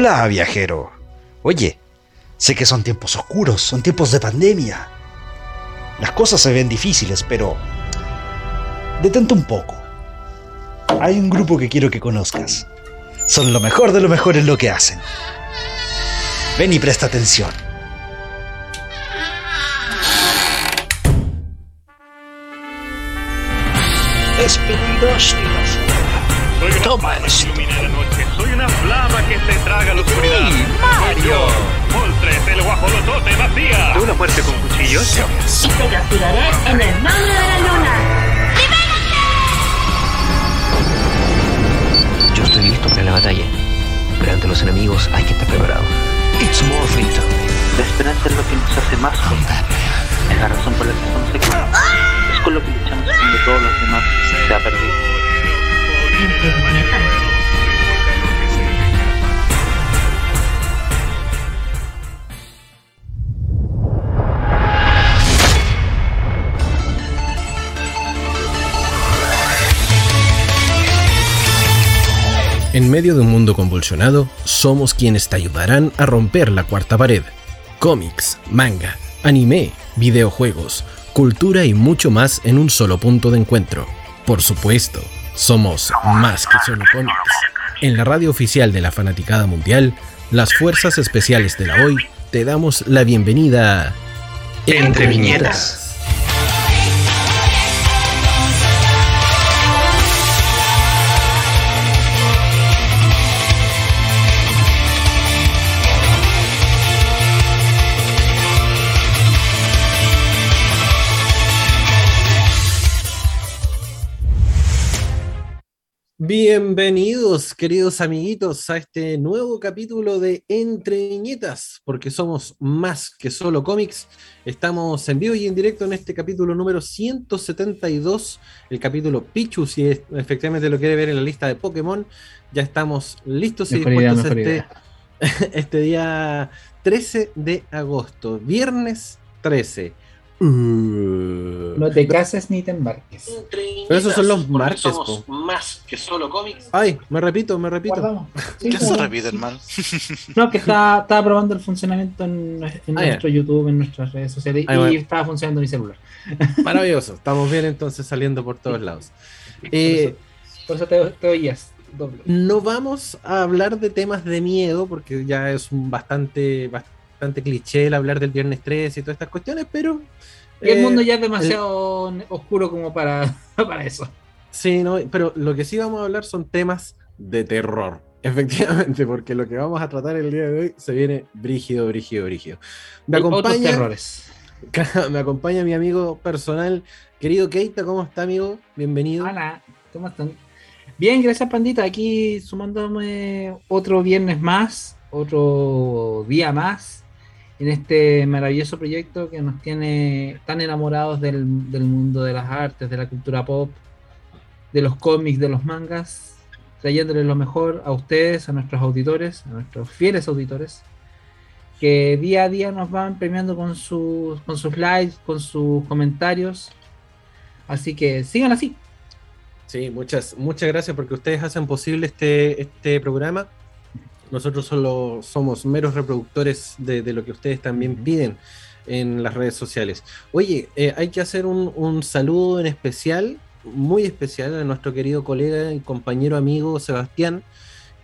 Hola, viajero. Oye, sé que son tiempos oscuros, son tiempos de pandemia. Las cosas se ven difíciles, pero... Detente un poco. Hay un grupo que quiero que conozcas. Son lo mejor de lo mejor en lo que hacen. Ven y presta atención. Es peligroso Soy una Toma esto. Una flama que se traga la oscuridad. Mario! Soy yo, Moltres, el guajolotote vacía. ¿De una fuerte con cuchillos? y te castigaré en el nombre de la luna. Yo estoy listo para la batalla, pero ante los enemigos hay que estar preparado. It's Morphito. La esperanza es lo que nos hace más fuertes. Es la razón por la que estamos aquí. Es con lo que luchamos cuando todos los demás se ha perdido. En medio de un mundo convulsionado, somos quienes te ayudarán a romper la cuarta pared. Cómics, manga, anime, videojuegos, cultura y mucho más en un solo punto de encuentro. Por supuesto, somos más que solo cómics. En la radio oficial de la Fanaticada Mundial, las Fuerzas Especiales de la Hoy, te damos la bienvenida a Entre viñetas. Bienvenidos, queridos amiguitos, a este nuevo capítulo de Entre Viñetas, porque somos más que solo cómics. Estamos en vivo y en directo en este capítulo número 172, el capítulo Pichu, si es- efectivamente lo quiere ver en la lista de Pokémon. Ya estamos listos y dispuestos este, este día 13 de agosto, viernes 13. Uh. No te cases ni te embarques. Pero esos son los martes, po. más que solo cómics. Ay, me repito, me repito. Sí, ¿Qué se repite, hermano? No, que estaba, estaba probando el funcionamiento en, en Ah, nuestro YouTube, en nuestras redes sociales, y bueno. estaba funcionando mi celular. Maravilloso, estamos bien entonces saliendo por todos lados. Eh, Por eso te, te oías doble. no vamos a hablar de temas de miedo, porque ya es un bastante, bastante cliché el hablar del viernes 13 y todas estas cuestiones, pero... Y el eh, mundo ya es demasiado oscuro como para, para eso. Sí, no, pero lo que sí vamos a hablar son temas de terror. Efectivamente, porque lo que vamos a tratar el día de hoy se viene brígido, brígido, brígido. Me Hay otros acompaña, terrores. me acompaña mi amigo personal, querido Keita, ¿cómo está, amigo? Bienvenido. Hola, ¿cómo están? Bien, gracias Pandita, aquí sumándome otro viernes más, otro día más, en este maravilloso proyecto que nos tiene tan enamorados del, mundo de las artes, de la cultura pop, de los cómics, de los mangas, trayéndoles lo mejor a ustedes, a nuestros auditores, a nuestros fieles auditores, que día a día nos van premiando con sus, con sus likes, con sus comentarios. Así que sigan así. Sí, muchas, muchas gracias porque ustedes hacen posible este, este programa. Nosotros solo somos meros reproductores de, de lo que ustedes también piden en las redes sociales. Oye, eh, hay que hacer un, un saludo en especial, muy especial, a nuestro querido colega y compañero amigo Sebastián,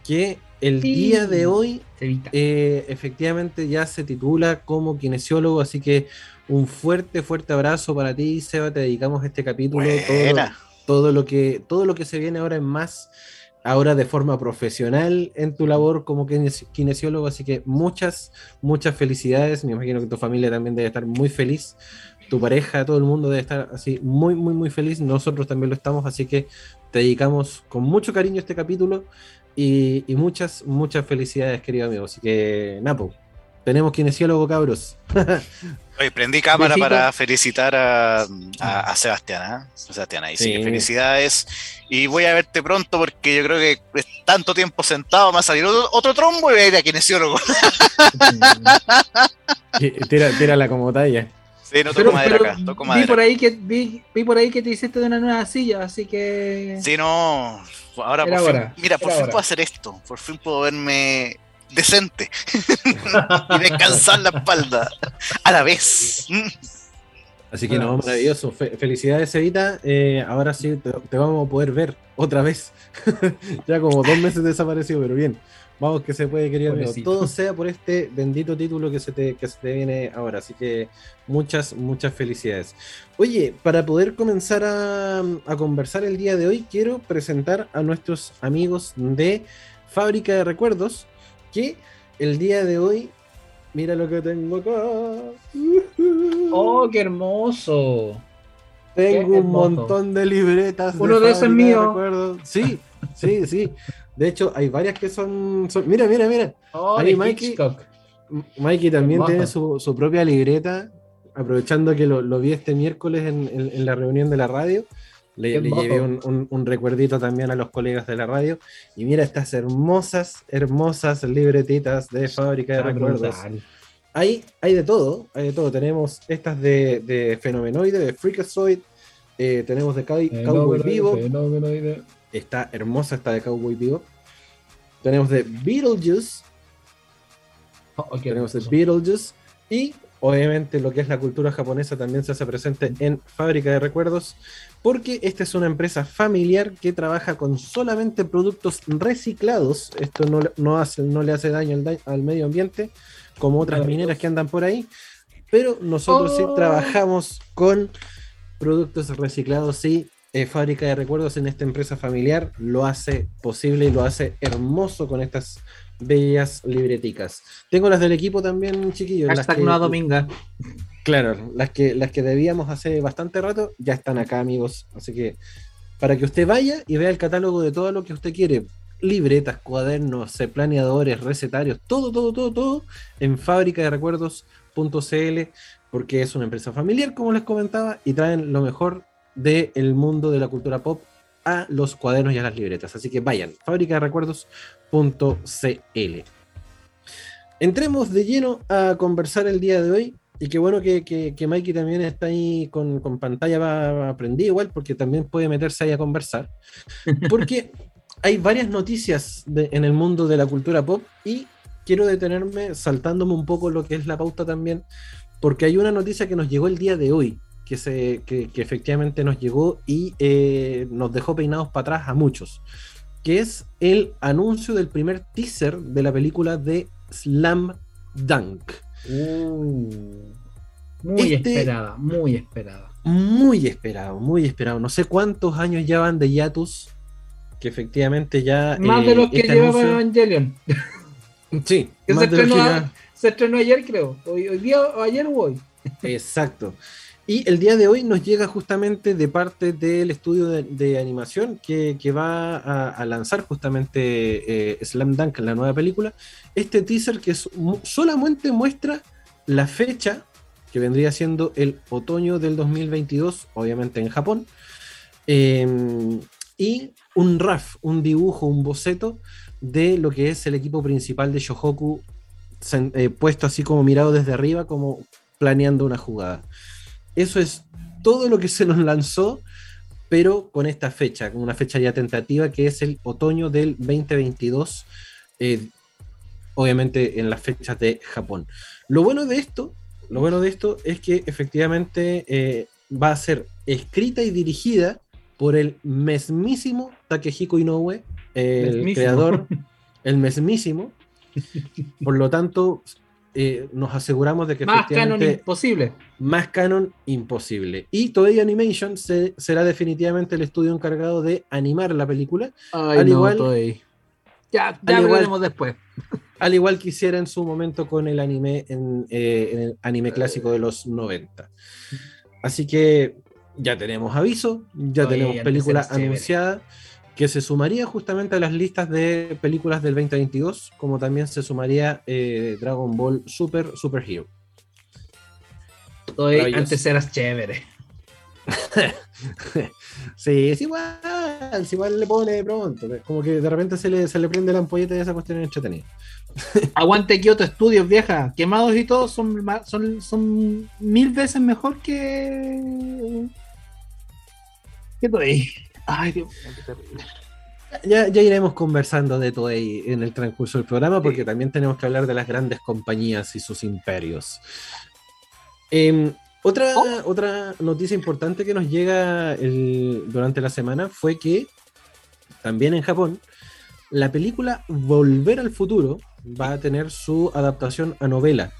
que el Sí. día de hoy eh, efectivamente ya se titula como kinesiólogo, así que un fuerte, fuerte abrazo para ti, Seba, te dedicamos este capítulo. todo todo lo que todo lo que se viene ahora en más ahora de forma profesional en tu labor como kines- kinesiólogo así que muchas muchas felicidades. Me imagino que tu familia también debe estar muy feliz. Tu pareja todo el mundo debe estar así muy muy muy feliz. Nosotros también lo estamos así que te dedicamos con mucho cariño este capítulo y, y muchas muchas felicidades querido amigo. Así que Napo tenemos kinesiólogo cabros Oye, prendí cámara para felicitar a, a, a Sebastián, ¿ah? Sebastián, ahí sí. Sí. que felicidades. Y voy a verte pronto porque yo creo que es tanto tiempo sentado, me va a salir otro, otro trombo y voy a ir a kinesiólogo. tira, tírala como talla Sí, no toco Pero, madera pero acá, toco vi por ahí que vi, vi por ahí que te hiciste de una nueva silla, así que Sí, no. Ahora Era por fin, hora, mira, por fin hora. puedo hacer esto. Por fin puedo verme decente y descansar la espalda a la vez. Así que no, maravilloso. Fe- felicidades, Evita. Eh, ahora sí te, te vamos a poder ver otra vez. ya como dos meses desaparecido, pero bien. Vamos que se puede, querido amigo. Todo sea por este bendito título que se, te, que se te viene ahora. Así que muchas, muchas felicidades. Oye, para poder comenzar a, a conversar el día de hoy, quiero presentar a nuestros amigos de Fábrica de Recuerdos, que el día de hoy, mira lo que tengo acá. ¡Oh, qué hermoso! Tengo Qué un montón de libretas. Uno de esos es mío. Sí, sí, sí. De hecho, hay varias que son. son- Mira, mira, mira. ¡Oh, Ahí, Mikey. Hitchcock! Mikey también Hermoso. tiene su, su propia libreta. Aprovechando que lo, lo vi este miércoles en, en- en la reunión de la radio. Le, llevé un, un- un recuerdito también a los colegas de la radio. Y mira estas hermosas, hermosas libretitas de fábrica de Ah, recuerdos. Hay, hay de todo, hay de todo. Tenemos estas de, de Fenomenoide, de Freakazoid, eh, tenemos de Cow- Cowboy Vivo, Fenomenoide. está hermosa esta de Cowboy Vivo. Tenemos de Beetlejuice, Oh, tenemos de. Beetlejuice y obviamente lo que es la cultura japonesa también se hace presente en Fábrica de Recuerdos porque esta es una empresa familiar que trabaja con solamente productos reciclados. Esto no, le- no, hace, no le hace daño al, al medio ambiente como otras mineras que andan por ahí, pero nosotros sí Oh. trabajamos con productos reciclados y eh, Fábrica de Recuerdos en esta empresa familiar lo hace posible y lo hace hermoso con estas bellas libreticas. Tengo las del equipo también, chiquillos. las Hashtag que- Nueva Dominga. Claro, las que, las que debíamos hace bastante rato ya están acá, amigos. Así que para que usted vaya y vea el catálogo de todo lo que usted quiere, libretas, cuadernos, eh, planeadores, recetarios, todo, todo, todo, todo en fábrica de recuerdos.cl, porque es una empresa familiar, como les comentaba, y traen lo mejor del mundo de la cultura pop a los cuadernos y a las libretas. Así que vayan, fábrica de recuerdos.cl. Entremos de lleno a conversar el día de hoy. Y qué bueno que, que, que Mikey también está ahí con, con pantalla va aprendí igual, porque también puede meterse ahí a conversar. Porque hay varias noticias de- en el mundo de la cultura pop y quiero detenerme saltándome un poco lo que es la pauta también, porque hay una noticia que nos llegó el día de hoy, que, se, que, que efectivamente nos llegó y eh, nos dejó peinados para atrás a muchos, que es el anuncio del primer teaser de la película de Slam Dunk. Uh, muy Este- esperada, muy esperada. Muy esperado, muy esperado. No sé cuántos años ya van de Yatus, que efectivamente ya... Más eh, de los que este llevaba anuncio- Evangelion. Sí, Que más se, de los estrenó, que a- ya- se estrenó ayer, creo. Hoy, hoy día, o ayer o hoy. Exacto. Y el día de hoy nos llega justamente de parte del estudio de, animación que, va a, lanzar justamente eh, Slam Dunk, la nueva película, este teaser que solamente muestra la fecha que vendría siendo el otoño del 2022, obviamente en Japón, eh, y un RAF, un dibujo, un boceto de lo que es el equipo principal de Shohoku, eh, puesto así como mirado desde arriba, como planeando una jugada. Eso es todo lo que se nos lanzó, pero con esta fecha, con una fecha ya tentativa que es el otoño del 2022, eh, obviamente en las fechas de Japón. Lo bueno de esto, lo bueno de esto es que efectivamente eh, va a ser escrita y dirigida por el mesmísimo Takehiko Inoue, el Mesmísimo. creador, el mesmísimo. Por lo tanto, eh, nos aseguramos de que Más canon imposible. más canon imposible. Y Toei Animation se- será definitivamente el estudio encargado de animar la película, Ay, Al no, igual- estoy- Ya, ya igual- hablaremos después. al igual que hiciera en su momento con el anime, en, eh, en el anime clásico de los 90. Así que ya tenemos aviso, ya Oye, tenemos película chévere. Que se sumaría justamente a las listas de películas del 2022, como también se sumaría eh, Dragon Ball Super Super Hero. Antes eras chévere. Sí, es igual, es igual le pone de pronto. Como que de repente se le, se le prende la ampolleta y esa cuestión es entretenida. Aguante Kyoto Studios, vieja. Quemados y todo son, son, son mil veces mejor que. que Toei. Ay, Dios mío, qué terrible. Ya, ya iremos conversando de todo ahí en el transcurso del programa, porque también tenemos que hablar de las grandes compañías y sus imperios. Em, otra, otra noticia importante que nos llega el- durante la semana fue que también en Japón, la película Volver al Futuro va a tener su adaptación a novela.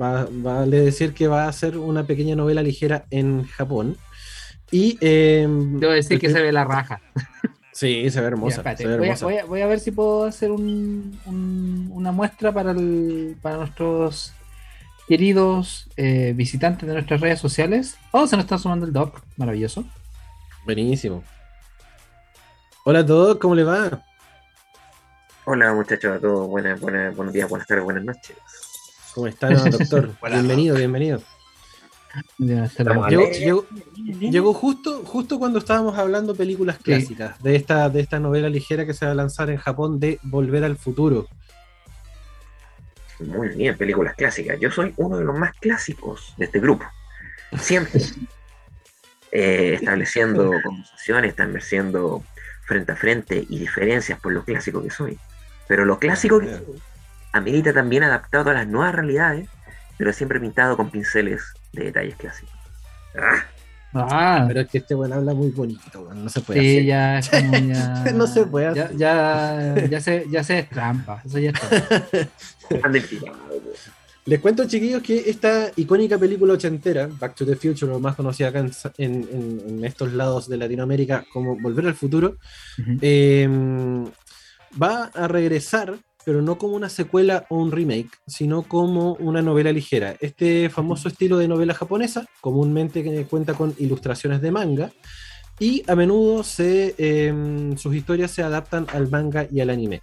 Va, vale decir que va a ser una pequeña novela ligera en Japón. Y em, Debo decir que se ve la raja. Sí, se ve hermosa. espérate, se ve voy, a, voy a- voy a ver si puedo hacer un- un- una muestra para, el- para nuestros queridos eh, visitantes de nuestras redes sociales. Oh, se nos está sumando el doc. Maravilloso. Buenísimo. Hola a todos, ¿cómo le va? Hola muchachos a todos, buenas, buenas, buenos días, buenas tardes, buenas noches. ¿Cómo está, doctor? Bienvenido, bienvenido. Ya, llegó justo, justo cuando estábamos hablando películas clásicas, de, esta, de esta novela ligera que se va a lanzar en Japón de Volver al Futuro. Muy bien, películas clásicas. Yo soy uno de los más clásicos de este grupo. Siempre eh, estableciendo conversaciones, estableciendo frente a frente y diferencias por lo clásico que soy. Pero lo clásico que soy amerita también adaptado a las nuevas realidades, pero siempre pintado con pinceles de detalles clásicos. Ah, Ah, Pero es que este bueno habla muy bonito, weón, no se puede sí, hacer. ya es como ya. No se puede Ya, hacer. ya, ya se, ya se es trampa. Eso ya es trampa. anda en pijama, Les cuento, chiquillos, que esta icónica película ochentera, Back to the Future, o más conocida acá en, en- en- en estos lados de Latinoamérica como Volver al Futuro, eh, va a regresar, pero no como una secuela o un remake, sino como una novela ligera. Este famoso estilo de novela japonesa, comúnmente cuenta con ilustraciones de manga, y a menudo eh, sus historias se adaptan al manga y al anime.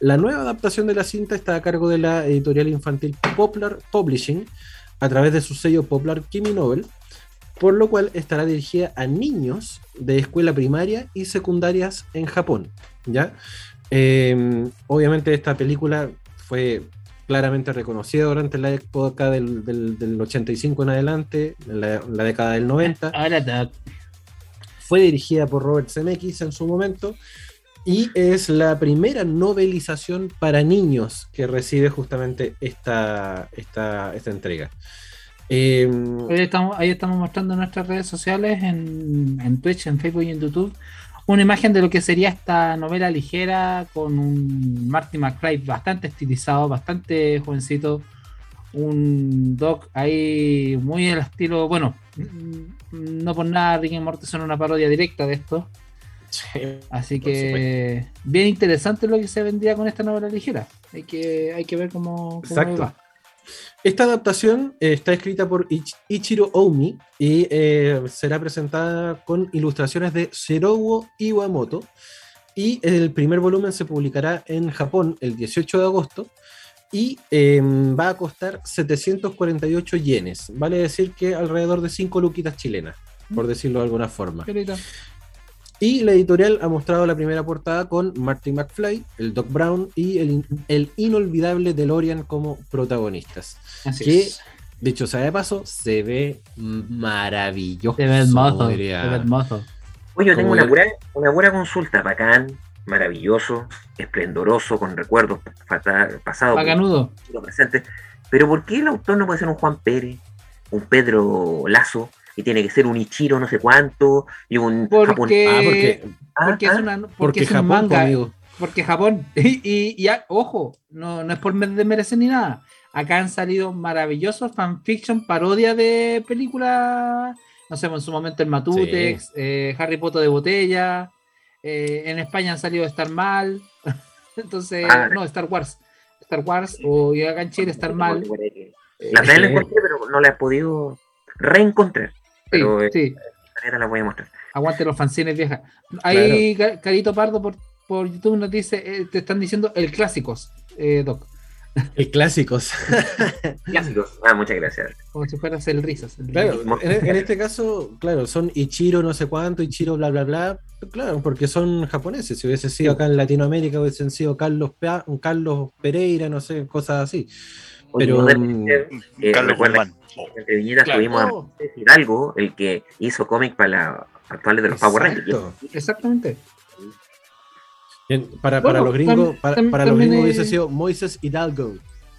La nueva adaptación de la cinta está a cargo de la editorial infantil Poplar Publishing a través de su sello Poplar Kimi Novel, por lo cual estará dirigida a niños de escuela primaria y secundarias en Japón. ¿ya? Eh, obviamente esta película fue claramente reconocida durante la época del, del- del 85 en adelante, en la, en la década del 90 Ahora, fue dirigida por Robert Zemeckis en su momento y es la primera novelización para niños que recibe justamente esta, esta, esta entrega. Eh, Ahí estamos, ahí estamos mostrando nuestras redes sociales, en, en Twitch, en Facebook y en YouTube, una imagen de lo que sería esta novela ligera con un Marty McFly bastante estilizado, bastante jovencito, un Doc ahí muy al estilo, bueno, no por nada Rick y Morty son una parodia directa de esto, así que bien interesante lo que se vendría con esta novela ligera, hay que, hay que ver cómo, cómo Exacto. va. Esta adaptación eh, está escrita por Ich- Ichiro Omi y eh, será presentada con ilustraciones de Serowo Iwamoto. Y el primer volumen se publicará en Japón el 18 de agosto y eh, va a costar 748 yenes. Vale decir que alrededor de 5 luquitas chilenas, por decirlo de alguna forma. Y la editorial ha mostrado la primera portada con Marty McFly, el Doc Brown y el, in- el inolvidable DeLorean como protagonistas. Así Que, es. dicho sea de paso, se ve maravilloso. Se ve hermoso, diría. se ve hermoso. Oye, yo tengo Como una yo- pura, una pura consulta, bacán, maravilloso, esplendoroso, con recuerdos pasados, Bacanudo. presente. Pero ¿por qué el autor no puede ser un Juan Pérez, un Pedro Lazo, y tiene que ser un Ichiro no sé cuánto, y un Porque, Ah, porque, Ah, porque es ah, una porque, porque es un Japón, manga, amigo. porque Japón y, y- y a- ojo, no, no es por desmerecer ni nada. Acá han salido maravillosos fanfiction, parodia de películas, no sé, en su momento el Matutex, eh, Harry Potter de botella, eh, en España han salido Star Mal, entonces, Ah. no, Star Wars, Star Wars, o y acá en Chile Star Mal. La otra vez la Eh, encontré, pero no la he podido reencontrar. Sí, Pero eh, sí, ahorita la voy a mostrar. aguante los fanzines viejas. Ahí Ca- Carito Pardo por, por YouTube nos dice, eh, te están diciendo el clásicos, eh, Doc. El clásicos. Clásicos. Ah, muchas gracias. Como si fueras el risas. el Claro, en, en este caso, claro, son Ichiro no sé cuánto, Ichiro bla bla bla. Claro, porque son japoneses. Si hubiese sido acá en Latinoamérica, hubiesen sido Carlos, Pea- Carlos Pereira, no sé, cosas así. Oye, Pero, no mm, eh, Carlos que entre viñetas Claro. tuvimos a Oh. Moisés Hidalgo, el que hizo cómic para las actuales de los Power Rangers. Exactamente. En- para, para Bueno, los gringos, para, para los gringos es- hubiese sido Moises Hidalgo.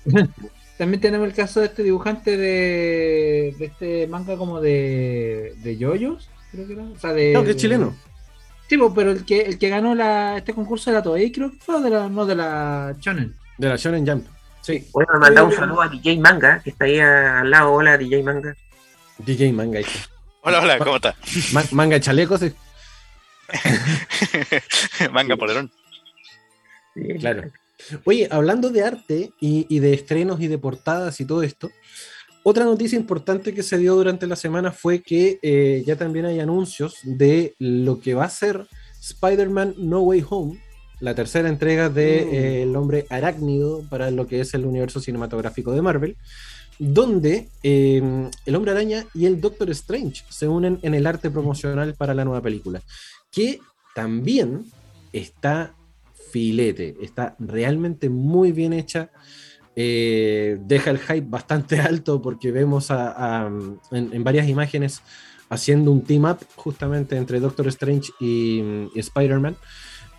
También tenemos el caso de este dibujante de, de este manga como de, de yoyos, creo que era. O sea, de, No, que es chileno. Sí, pero el que, el que ganó la, este concurso de la Toei, creo que fue de la, no de la Shonen. De la Shonen Jump. Sí, Bueno, me mandado un saludo a DJ Manga, que está ahí al lado. Hola, DJ Manga. DJ Manga. hijo. Hola, hola, ¿cómo está? Ma- manga chalecos. sí. Manga polerón. Sí, Claro. Oye, hablando de arte y, y de estrenos y de portadas y todo esto, otra noticia importante que se dio durante la semana fue que eh, ya también hay anuncios de lo que va a ser Spider-Man No Way Home, la tercera entrega de Mm. eh, El hombre arácnido para lo que es el universo cinematográfico de Marvel, donde eh, el hombre araña y el Doctor Strange se unen en el arte promocional para la nueva película, que también está filete, está realmente muy bien hecha. eh, deja el hype bastante alto porque vemos a- a, en, en varias imágenes haciendo un team up justamente entre Doctor Strange y, y Spider-Man.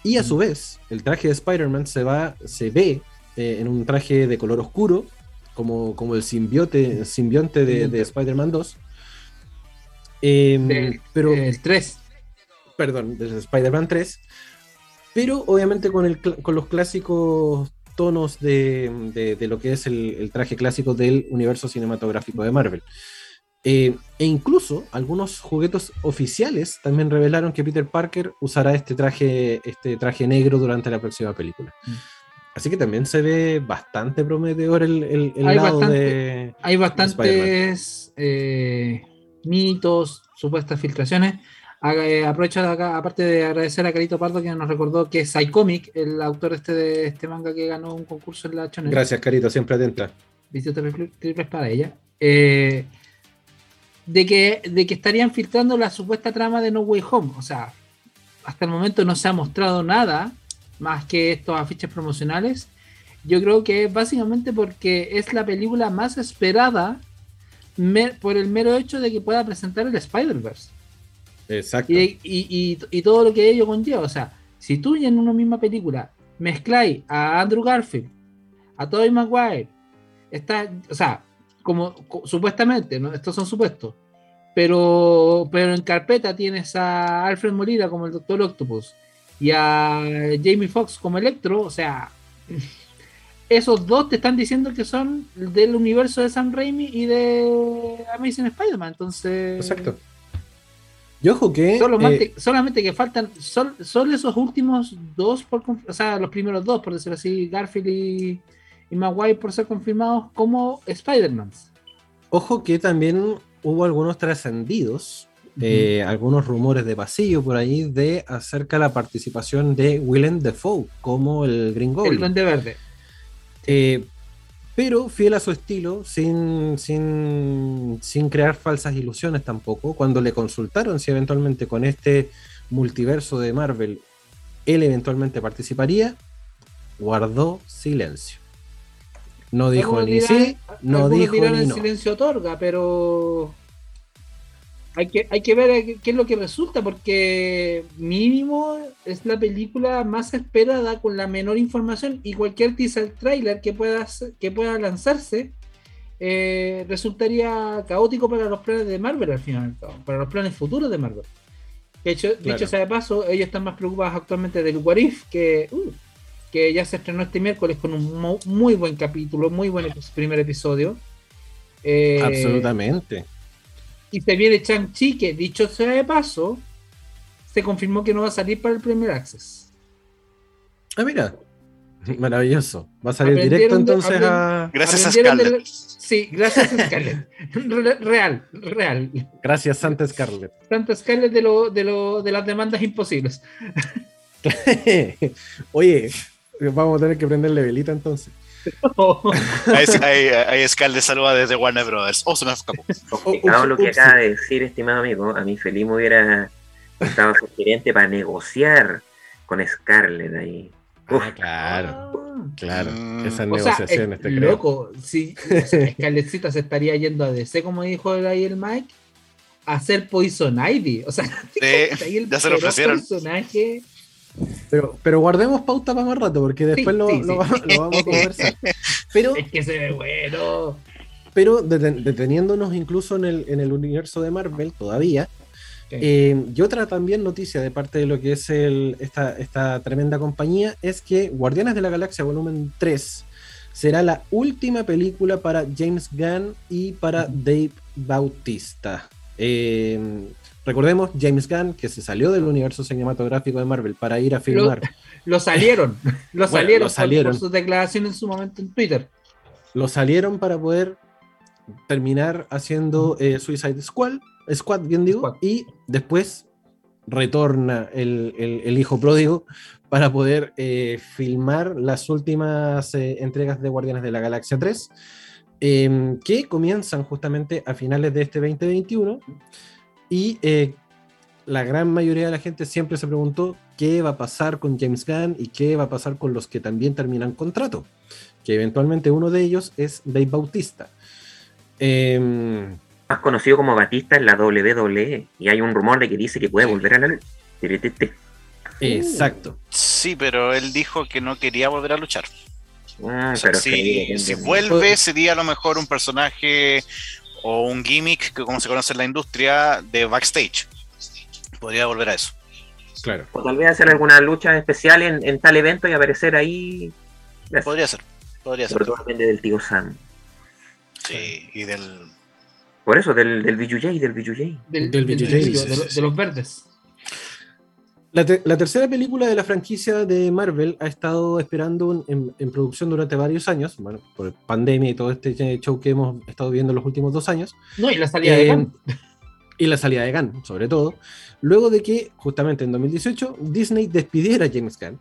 Y a su vez, el traje de Spider-Man se, va, se ve eh, en un traje de color oscuro, como, como el simbiote, simbionte de, de Spider-Man 2. Em, Del- pero, El 3. perdón, desde Spider-Man 3, pero obviamente con, el, con los clásicos tonos de, de- de lo que es el, el traje clásico del universo cinematográfico de Marvel. Eh, e incluso algunos juguetes oficiales también revelaron que Peter Parker usará este traje, este traje negro durante la próxima película. Mm. Así que también se ve bastante prometedor el, el- el Hay lado bastante- de... Hay bastantes eh, mitos, supuestas filtraciones. Eh, aprovecho de acá, aparte de agradecer a Carito Pardo que nos recordó que Psycomic, el autor este de este manga que ganó un concurso en la Shonen, Gracias, Carito, siempre atenta. Triple- triples para ella. eh, de, que, de que estarían filtrando la supuesta trama de No Way Home. O sea, hasta el momento no se ha mostrado nada más que estos afiches promocionales. Yo creo que es básicamente porque es la película más esperada me- por el mero hecho de que pueda presentar el Spider-Verse. Exacto. Y, y- y- y todo lo que ello conlleva. O sea, si tú en una misma película mezcláis a Andrew Garfield, a Tobey Maguire, está, o sea, como co- supuestamente, ¿no? estos son supuestos, pero, pero en carpeta tienes a Alfred Molina como el Doctor Octopus y a Jamie Foxx como Electro, o sea, esos dos te están diciendo que son del universo de Sam Raimi y de Amazing Spider-Man, entonces... Exacto. Y ojo que... Solamente, eh, solamente que faltan son, son esos últimos dos, por, o sea, los primeros dos, por decirlo así, Garfield y, y Maguire por ser confirmados como Spider-Man. Ojo que también hubo algunos trascendidos, eh, algunos rumores de pasillo por ahí de acerca de la participación de Willem Dafoe como el Green El Goblin. Duende Verde. Eh, pero fiel a su estilo, sin, sin, sin crear falsas ilusiones tampoco, cuando le consultaron si eventualmente con este multiverso de Marvel él eventualmente participaría, guardó silencio. No dijo ni dirán- sí, no dijo dirán ni el no. silencio otorga, pero hay que, hay que ver qué, qué es lo que resulta, porque mínimo es la película más esperada con la menor información y cualquier teaser trailer que pueda, que pueda lanzarse eh, resultaría caótico para los planes de Marvel al final, para los planes futuros de Marvel. De hecho, Claro. dicho sea de paso, ellos están más preocupados actualmente del What If, que, uh, que ya se estrenó este miércoles con un muy buen capítulo, muy buen primer episodio. Eh, Absolutamente. Y se viene Chang-Chi, que dicho sea de paso, se confirmó que no va a salir para el primer Access. Ah, mira. Maravilloso. Va a salir directo Aprendieron de- entonces a. Gracias a Scarlett. la- Sí, gracias a Scarlett. Re- real, real. Gracias, Santa Scarlett. Tanto Scarlett de, lo, de, lo, de las demandas imposibles. Oye, vamos a tener que prenderle velita entonces. Ahí, ahí, saluda desde Warner Brothers. Oh, se me escapó. Complicado ups, lo que ups. acaba de decir, estimado amigo. A mí feliz me hubiera estado sugerente para negociar con Scarlett ahí. Uf, Ah, claro, claro. Mm. Esas O negociaciones, es te creo. loco. Si o sea, Scarlettcita se estaría yendo a DC, como dijo ahí el Mike, a hacer Poison Ivy. O sea, Sí, ahí el ya se lo ofrecieron. personaje Pero, pero guardemos pauta para más rato, porque después Sí, lo, sí, lo sí. vamos- lo vamos a conversar. Pero, Es que se ve bueno. pero deten- deteniéndonos incluso en el, en el universo de Marvel todavía. Eh, y otra también noticia de parte de lo que es el, esta, esta tremenda compañía es que Guardianes de la Galaxia Volumen 3 será la última película para James Gunn y para Dave Bautista. Eh, recordemos, James Gunn, que se salió del universo cinematográfico de Marvel para ir a filmar. Lo salieron. Lo salieron, lo salieron. Por, sus declaraciones en su momento en Twitter. lo salieron para poder terminar haciendo eh, Suicide Squad, Squad, bien digo, Squad. y después retorna el, el- el hijo pródigo para poder eh, filmar las últimas eh, entregas de Guardianes de la Galaxia 3, eh, que comienzan justamente a finales de este 2021 y eh, la gran mayoría de la gente siempre se preguntó qué va a pasar con James Gunn y qué va a pasar con los que también terminan contrato que eventualmente uno de ellos es Dave Bautista. Em, Más conocido como Batista en la WWE. Y hay un rumor de que dice que puede volver a la luz. Tirititi. exacto. Sí, pero él dijo que no quería volver a luchar. Mm, O sea, pero si, vuelve, sería a lo mejor un personaje o un gimmick, que como se conoce en la industria, de backstage. Podría volver a eso. Claro. O tal vez hacer alguna lucha especial en, en tal evento y aparecer ahí. Podría ser. Podría ser. Sobre todo depende del tío Sam. Sí, y del. Por eso, del, del BJJ, del BJJ. Del, Del BJJ, sí, sí, sí. de los verdes. La, te- la tercera película de la franquicia de Marvel ha estado esperando en, en producción durante varios años, bueno, por pandemia y todo este show que hemos estado viendo en los últimos dos años, No, y la salida de Eh, Gunn. y la salida de Gunn, sobre todo, luego de que justamente en 2018 Disney despidiera a James Gunn,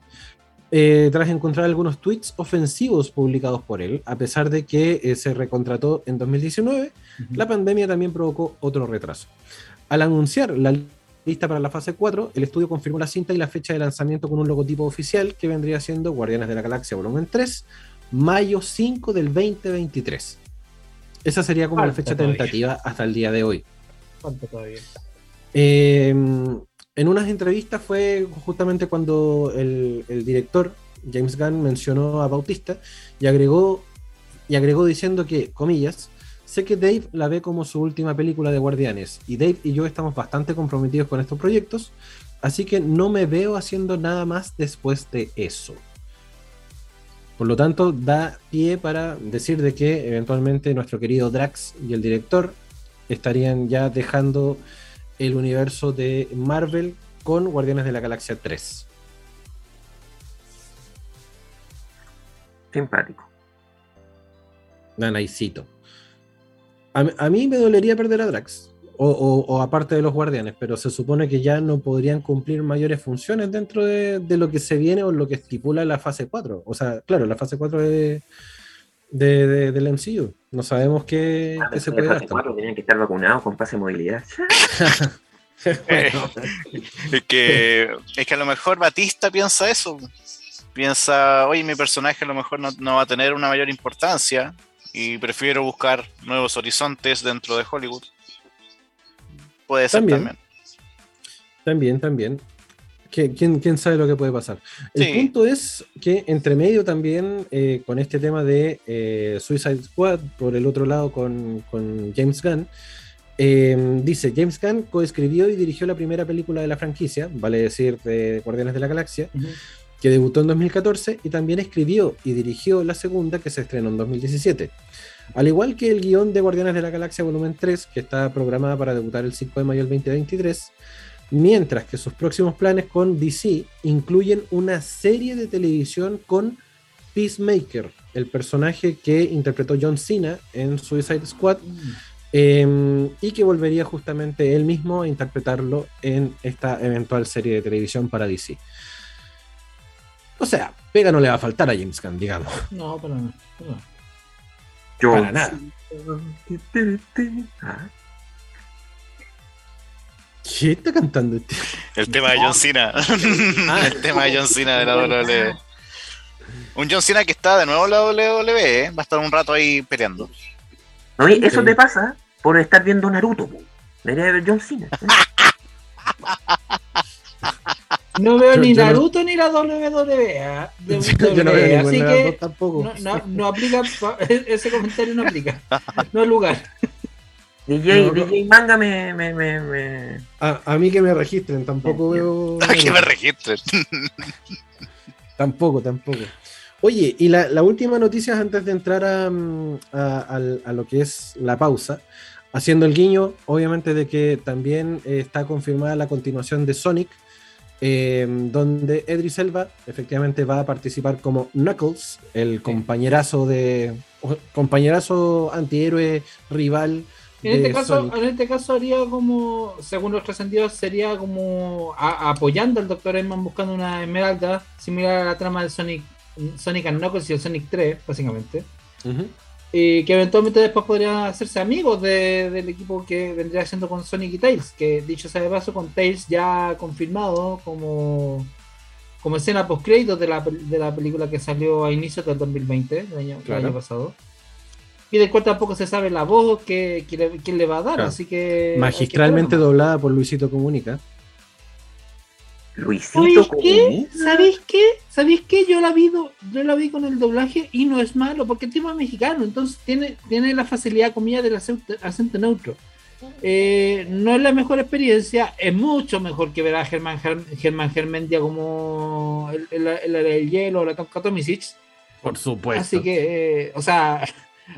eh, tras encontrar algunos tweets ofensivos publicados por él, a pesar de que eh, se recontrató en 2019, la pandemia también provocó otro retraso. Al anunciar la lista para la fase 4, el estudio confirmó la cinta y la fecha de lanzamiento con un logotipo oficial que vendría siendo Guardianes de la Galaxia Volumen 3, mayo 5 del 2023. Esa sería como la fecha todavía. tentativa hasta el día de hoy. Falta todavía. Eh, en unas entrevistas fue justamente cuando el, el director James Gunn mencionó a Bautista y agregó, y agregó diciendo que, comillas, sé que Dave la ve como su última película de Guardianes y Dave y yo estamos bastante comprometidos con estos proyectos, así que no me veo haciendo nada más después de eso. Por lo tanto, da pie para decir de que eventualmente nuestro querido Drax y el director estarían ya dejando el universo de Marvel con Guardianes de la Galaxia 3. Simpático. Nanaicito. A, mí- a mí me dolería perder a Drax. O, o- o aparte de los guardianes, pero se supone que ya no podrían cumplir mayores funciones dentro de, de lo que se viene o lo que estipula la fase 4. O sea, claro, la fase 4 de, de- de- del MCU. No sabemos qué, Ah, qué se puede cuatro tenían que estar vacunados con pase de movilidad. Bueno, Es que, es que a lo mejor Batista piensa eso. Piensa, oye, mi personaje a lo mejor no, no va a tener una mayor importancia y prefiero buscar nuevos horizontes dentro de Hollywood. Puede ser También. también. También, también. ¿Qui- ¿Quién, quién sabe lo que puede pasar? El Sí. punto es que entre medio también, eh, con este tema de eh, Suicide Squad, por el otro lado con, con James Gunn, eh, dice, James Gunn coescribió y dirigió la primera película de la franquicia, vale decir, de Guardianes de la Galaxia, que debutó en 2014 y también escribió y dirigió la segunda que se estrenó en 2017. Al igual que el guion de Guardianes de la Galaxia Volumen 3, que está programada para debutar el 5 de mayo del 2023, mientras que sus próximos planes con DC incluyen una serie de televisión con Peacemaker, el personaje que interpretó John Cena en Suicide Squad, eh, y que volvería justamente él mismo a interpretarlo en esta eventual serie de televisión para DC. O sea, pega no le va a faltar a James Gunn, digamos. No, pero no. no. Yo. Para nada. Ah, ¿Qué está cantando este? El tema de John Cena. el tema de John Cena de la WWE. Un John Cena que está de nuevo en la WWE, ¿eh? va a estar un rato ahí peleando. No, y eso te pasa por estar viendo Naruto. po. Debería ver John Cena. No veo Yo- ni yo no- Naruto ni la WWE. ¿ah? De- Yo no veo ninguna así que tampoco. no, no, no aplica, ese comentario no aplica. No es lugar. DJ, No, no. DJ Manga me, me, me, me- A, a mí que me registren, tampoco veo. Para que me registren. Tampoco, tampoco. Oye, y la, la última noticia antes de entrar a, mm, a- a lo que es la pausa, haciendo el guiño, obviamente, de que también eh, está confirmada la continuación de Sonic, eh, donde Edris Elba efectivamente va a participar como Knuckles, el compañerazo de. compañerazo antihéroe rival. En de este, caso, Sonic. en este caso haría como, según los trascendidos, sería como a- apoyando al Dr. Eggman buscando una esmeralda, similar a la trama de Sonic, Sonic and Knuckles y el Sonic 3, básicamente. Ujú. Y que eventualmente después podrían hacerse amigos de- del equipo que vendría siendo con Sonic y Tails, que dicho sea de paso, con Tails ya confirmado como, como escena post créditos de la, de la película que salió a inicios del 2020, el año, el Claro. año pasado. Y del cual tampoco se sabe la voz que, que le, quién le va a dar, Claro. así que... Magistralmente doblada por Luisito Comunica. Luisito ¿Sabéis qué? ¿Sabéis qué? ¿Sabéis qué? Yo la vi, do- yo la vi con el doblaje y no es malo, porque el tipo es mexicano, entonces tiene, tiene la facilidad, comillas, del acento, acento neutro. Eh, no es la mejor experiencia, es mucho mejor que ver a Germán, Germ- Germán Germendia como el, el, el, el hielo o la Tonka. Por supuesto. Así que, eh, o sea,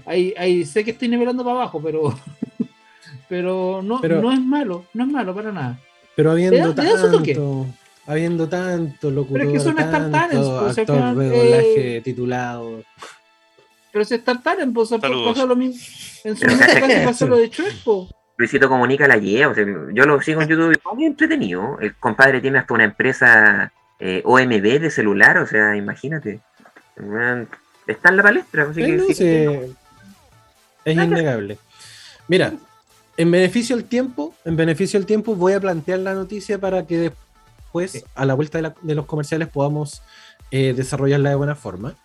ahí, ahí sé que estoy nivelando para abajo, pero pero no, Pero- no es malo, no es malo para nada. Pero habiendo tanto, habiendo tanto locutor, Pero es que son Star tanto Talents, pues, actor de eh, doblaje titulado. Pero si Star Talent, pues Saludos. pasó lo mismo. En su que- pasó lo de po. Luisito Comunica la lleva. o sea, yo lo sigo en YouTube y es muy entretenido. El compadre tiene hasta una empresa eh, OMB de celular, o sea, imagínate. Está en la palestra. así que Bueno, sí, sí, es innegable. Mira, en beneficio del tiempo, en beneficio del tiempo, voy a plantear la noticia para que después, a la vuelta de, la- de los comerciales, podamos eh, desarrollarla de buena forma.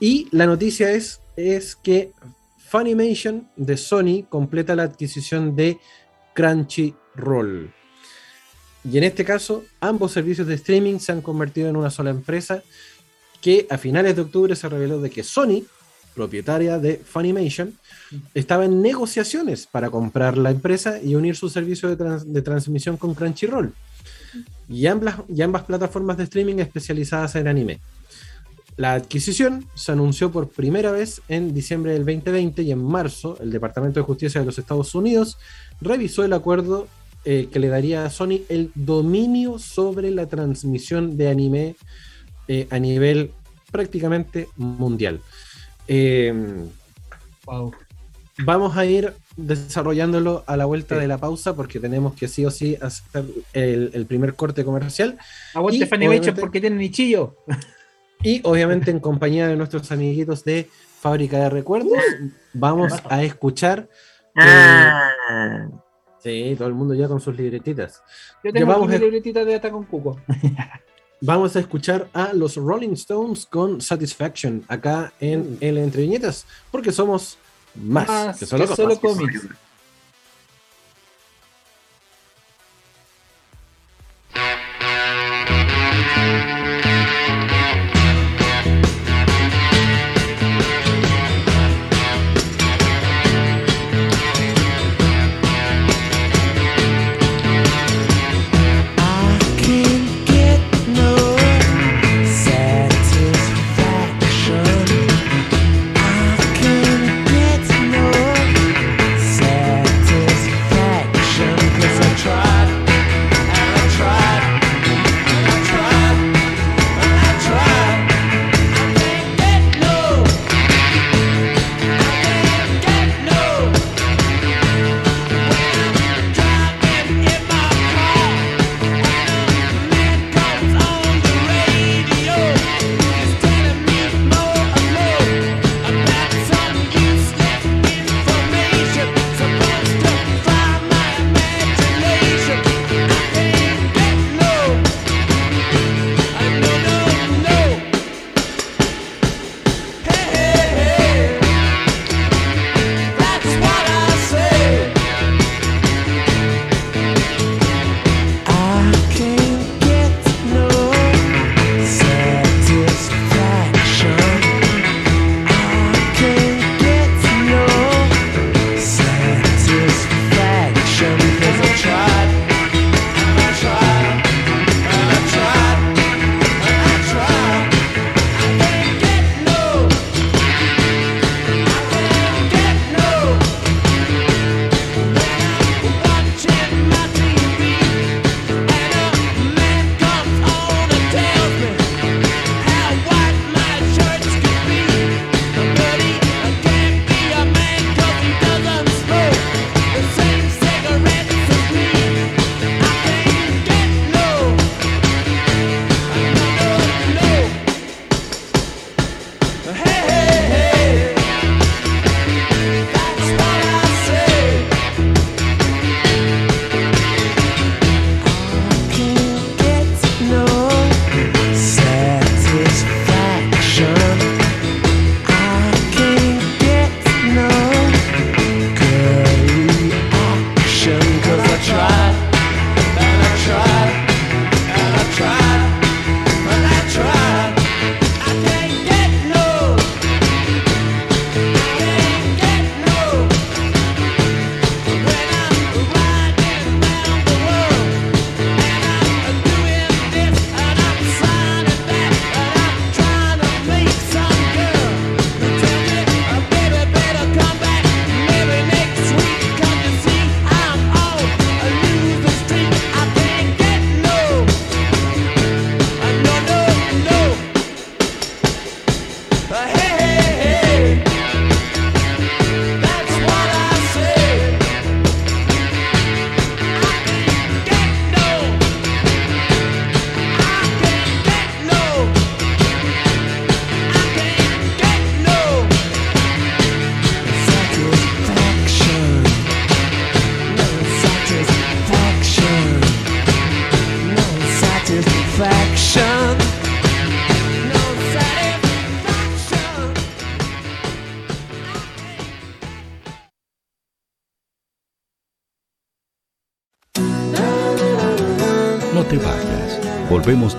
Y la noticia es, es que Funimation de Sony completa la adquisición de Crunchyroll. Y en este caso, ambos servicios de streaming se han convertido en una sola empresa que a finales de octubre se reveló de que Sony, propietaria de Funimation, estaba en negociaciones para comprar la empresa y unir su servicio de, trans- de transmisión con Crunchyroll. Y ambas, y ambas plataformas de streaming especializadas en anime. La adquisición se anunció por primera vez en diciembre del 2020 y en marzo el Departamento de Justicia de los Estados Unidos revisó el acuerdo eh, que le daría a Sony el dominio sobre la transmisión de anime eh, a nivel prácticamente mundial. Eh, Wow. Vamos a ir desarrollándolo a la vuelta de la pausa porque tenemos que sí o sí hacer el, el primer corte comercial. Aguante Y, Funimation porque tiene nichillo. y obviamente en compañía de nuestros amiguitos de Fábrica de Recuerdos vamos a escuchar Ah, sí, todo el mundo ya con sus libretitas. Yo tengo vamos mi a- libretita de Ata con Cuco. vamos a escuchar a los Rolling Stones con Satisfaction acá en el Entre Viñetas porque somos más, Más que solo que solo cómics.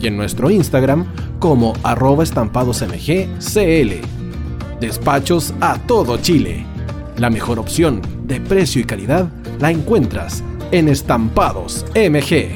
y en nuestro Instagram como arroba estampadosmgcl. Despachos a todo Chile. La mejor opción de precio y calidad la encuentras en Estampados MG.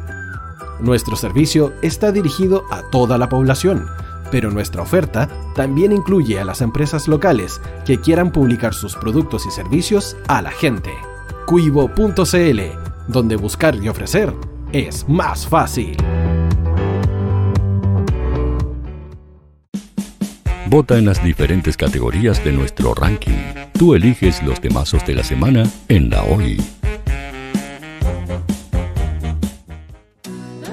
Nuestro servicio está dirigido a toda la población, pero nuestra oferta también incluye a las empresas locales que quieran publicar sus productos y servicios a la gente. Cuivo.cl, donde buscar y ofrecer es más fácil. Vota en las diferentes categorías de nuestro ranking. Tú eliges los temazos de la semana en la hoy.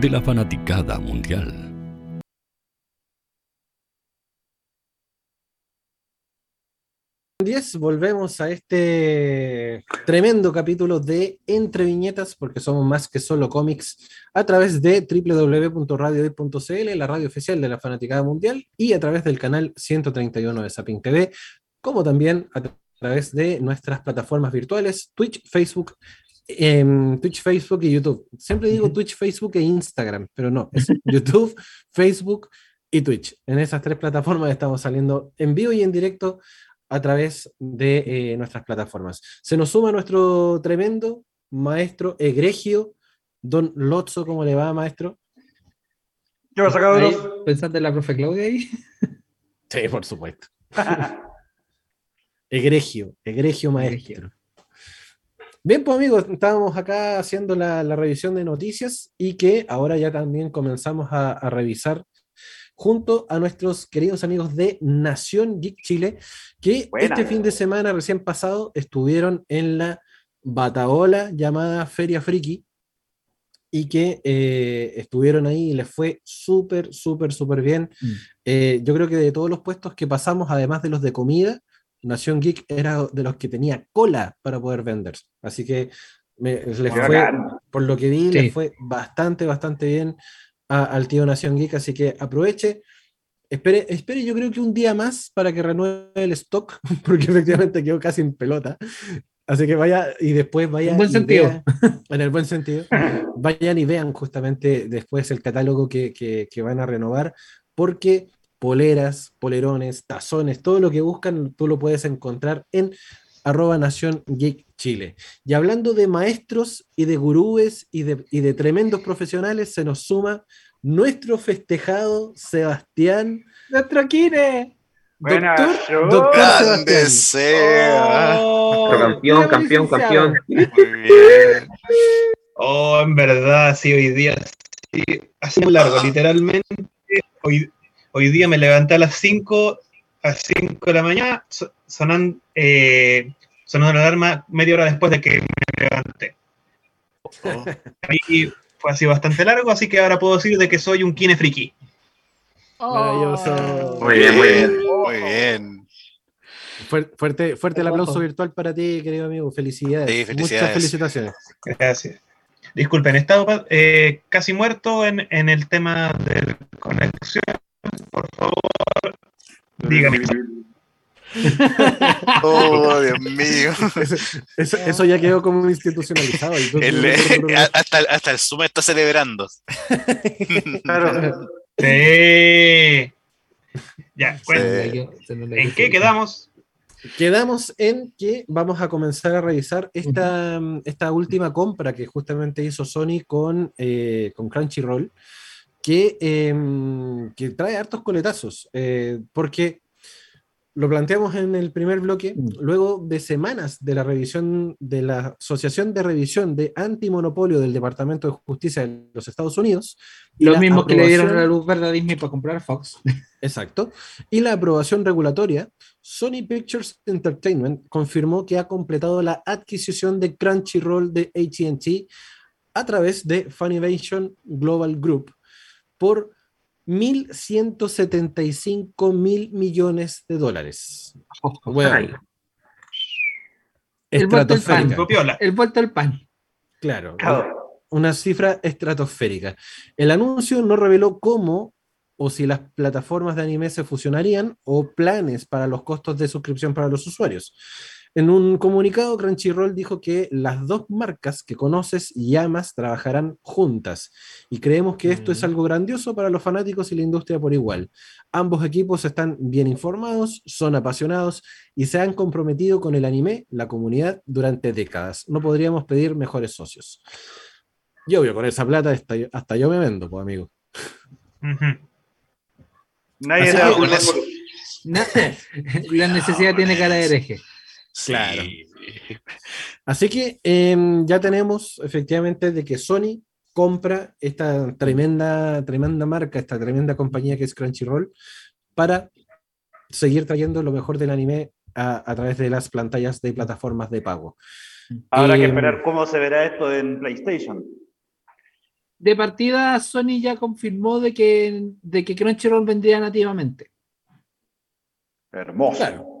de la fanaticada mundial. volvemos a este tremendo capítulo de Entre Viñetas, porque somos más que solo cómics, a través de www.radiohoy.cl, la radio oficial de la Fanaticada Mundial, y a través del canal 131 de Sapin TV, como también a través de nuestras plataformas virtuales, Twitch, Facebook, en Twitch, Facebook y YouTube. Siempre digo Twitch, Facebook e Instagram, pero no, es YouTube, Facebook y Twitch. En esas tres plataformas estamos saliendo en vivo y en directo a través de eh, nuestras plataformas. Se nos suma nuestro tremendo maestro egregio, don Lotso, ¿cómo le va, maestro? ¿Qué vas a sacar? ¿Pensaste en la profe Claudia ahí? Sí, por supuesto. egregio, egregio maestro. Bien, pues amigos, estábamos acá haciendo la, la, revisión de noticias y que ahora ya también comenzamos a, a, revisar junto a nuestros queridos amigos de Nación Geek Chile, que Buena. este fin de semana recién pasado estuvieron en la bataola llamada Feria Friki y que eh, estuvieron ahí y les fue súper, súper, súper bien. Mm. Eh, yo creo que de todos los puestos que pasamos, además de los de comida, Nación Geek era de los que tenía cola para poder vender. Así que me, les fue, por lo que vi, sí. les fue bastante, bastante bien a, al tío Nación Geek. Así que aproveche. Espere, espere, yo creo que un día más para que renueve el stock, porque efectivamente quedó casi en pelota. Así que vaya y después vayan. En buen sentido. Vean, en el buen sentido. Vayan y vean justamente después el catálogo que, que, que van a renovar, porque poleras, polerones, tazones, todo lo que buscan, tú lo puedes encontrar en arroba Nación Geek Chile. Y hablando de maestros y de gurúes y de, y de tremendos profesionales, se nos suma nuestro festejado Sebastián. ¡Nuestro Kine! Doctor, doctor Grande sea. Oh, campeón, campeón, campeón. Muy bien. Oh, en verdad, sí, hoy día sí, ha sido largo, literalmente. Hoy, hoy día me levanté a las 5, a las 5 de la mañana, so- sonan, eh, sonando la alarma media hora después de que me levanté. Oh. Y fue así bastante largo, así que ahora puedo decir de que soy un kine friki. Maravilloso. Muy bien, muy bien. Muy bien. Fuer- Fuerte, fuerte el aplauso virtual para ti, querido amigo. Felicidades. Sí, felicidades. Muchas felicitaciones. Gracias. Disculpen, he estado eh, casi muerto en, en el tema de conexión. Por favor, dígame. Oh, Dios mío. Eso, eso- eso ya quedó como institucionalizado. El- hasta, hasta el Zoom está celebrando. Sí. Ya, bueno, Sí. ¿en qué quedamos? Quedamos en que vamos a comenzar a revisar esta, esta última compra que justamente hizo Sony con, eh, con Crunchyroll, que, em, que trae hartos coletazos, eh, porque lo planteamos en el primer bloque, luego de semanas de la revisión de la Asociación de Revisión de Antimonopolio del Departamento de Justicia de los Estados Unidos. Los mismos que le dieron la luz verde a Disney para comprar Fox. Exacto. Y la aprobación regulatoria, Sony Pictures Entertainment confirmó que ha completado la adquisición de Crunchyroll de ATT a través de Funimation Global Group por 1.175 mil millones de dólares. Bueno, Ay. El vuelto al pan. El vuelto al pan. Claro, Claro. una cifra estratosférica. El anuncio no reveló cómo o si las plataformas de anime se fusionarían o planes para los costos de suscripción para los usuarios. En un comunicado, Crunchyroll dijo que las dos marcas que conoces y amas trabajarán juntas y creemos que esto es algo grandioso para los fanáticos y la industria por igual. Ambos equipos están bien informados, son apasionados y se han comprometido con el anime, la comunidad, durante décadas. No podríamos pedir mejores socios. Y obvio, con esa plata hasta, yo- hasta yo me vendo, pues amigo. Nadie Así te va a poner por- la necesidad tiene cara de hereje. Claro. Así que em, ya tenemos efectivamente de que Sony compra esta tremenda, tremenda marca, esta tremenda compañía que es Crunchyroll, para seguir trayendo lo mejor del anime a, a través de las pantallas de plataformas de pago. Habrá que Em, esperar cómo se verá esto en PlayStation. De partida, Sony ya confirmó de que, de que Crunchyroll vendría nativamente. Hermoso. Claro.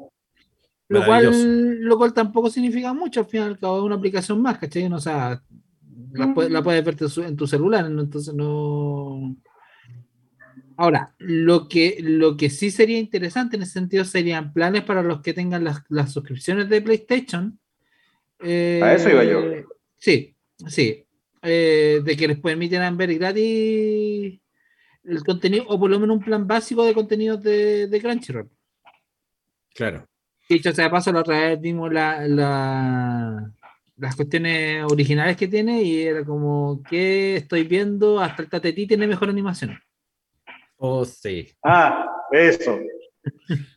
Lo cual, lo cual tampoco significa mucho, al final y al cabo es una aplicación más, ¿cachai? No, o sea, la, puedes- la puedes ver en tu celular, ¿no? entonces no... Ahora, lo que, lo que sí sería interesante en ese sentido serían planes para los que tengan las, las suscripciones de PlayStation. Eh, A eso iba yo. Sí, sí. Eh, de que les permitieran ver gratis el contenido, o por lo menos un plan básico de contenidos de, de Crunchyroll. Claro. Dicho sea de paso, la otra vez vimos la, la- las cuestiones originales que tiene y era como, ¿qué estoy viendo? Hasta el Tatetí tiene mejor animación. Oh, sí. Ah, eso.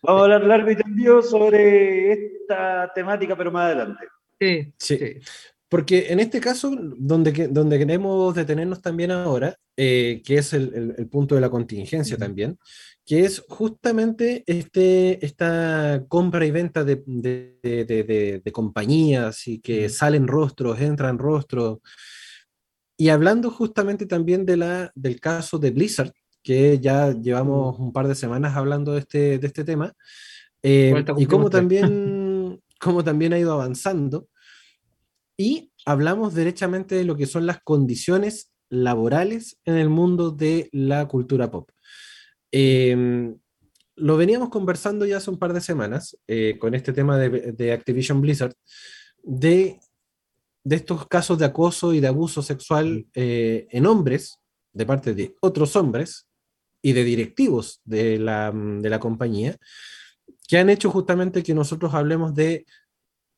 Vamos a hablar largo y tendido sobre esta temática, pero más adelante. Sí, Sí. Porque en este caso, donde, donde queremos detenernos también ahora, eh, que es el, el- el punto de la contingencia también, que es justamente este, esta compra y venta de, de- de- compañías y que salen rostros, entran rostros. Y hablando justamente también de la, del caso de Blizzard, que ya llevamos un par de semanas hablando de este, de este tema, eh, y cómo también, cómo también ha ido avanzando. Y hablamos derechamente de lo que son las condiciones laborales en el mundo de la cultura pop. Eh, lo veníamos conversando ya hace un par de semanas eh, con este tema de, de Activision Blizzard, de, de estos casos de acoso y de abuso sexual eh, en hombres, de parte de otros hombres y de directivos de la, de la compañía, que han hecho justamente que nosotros hablemos de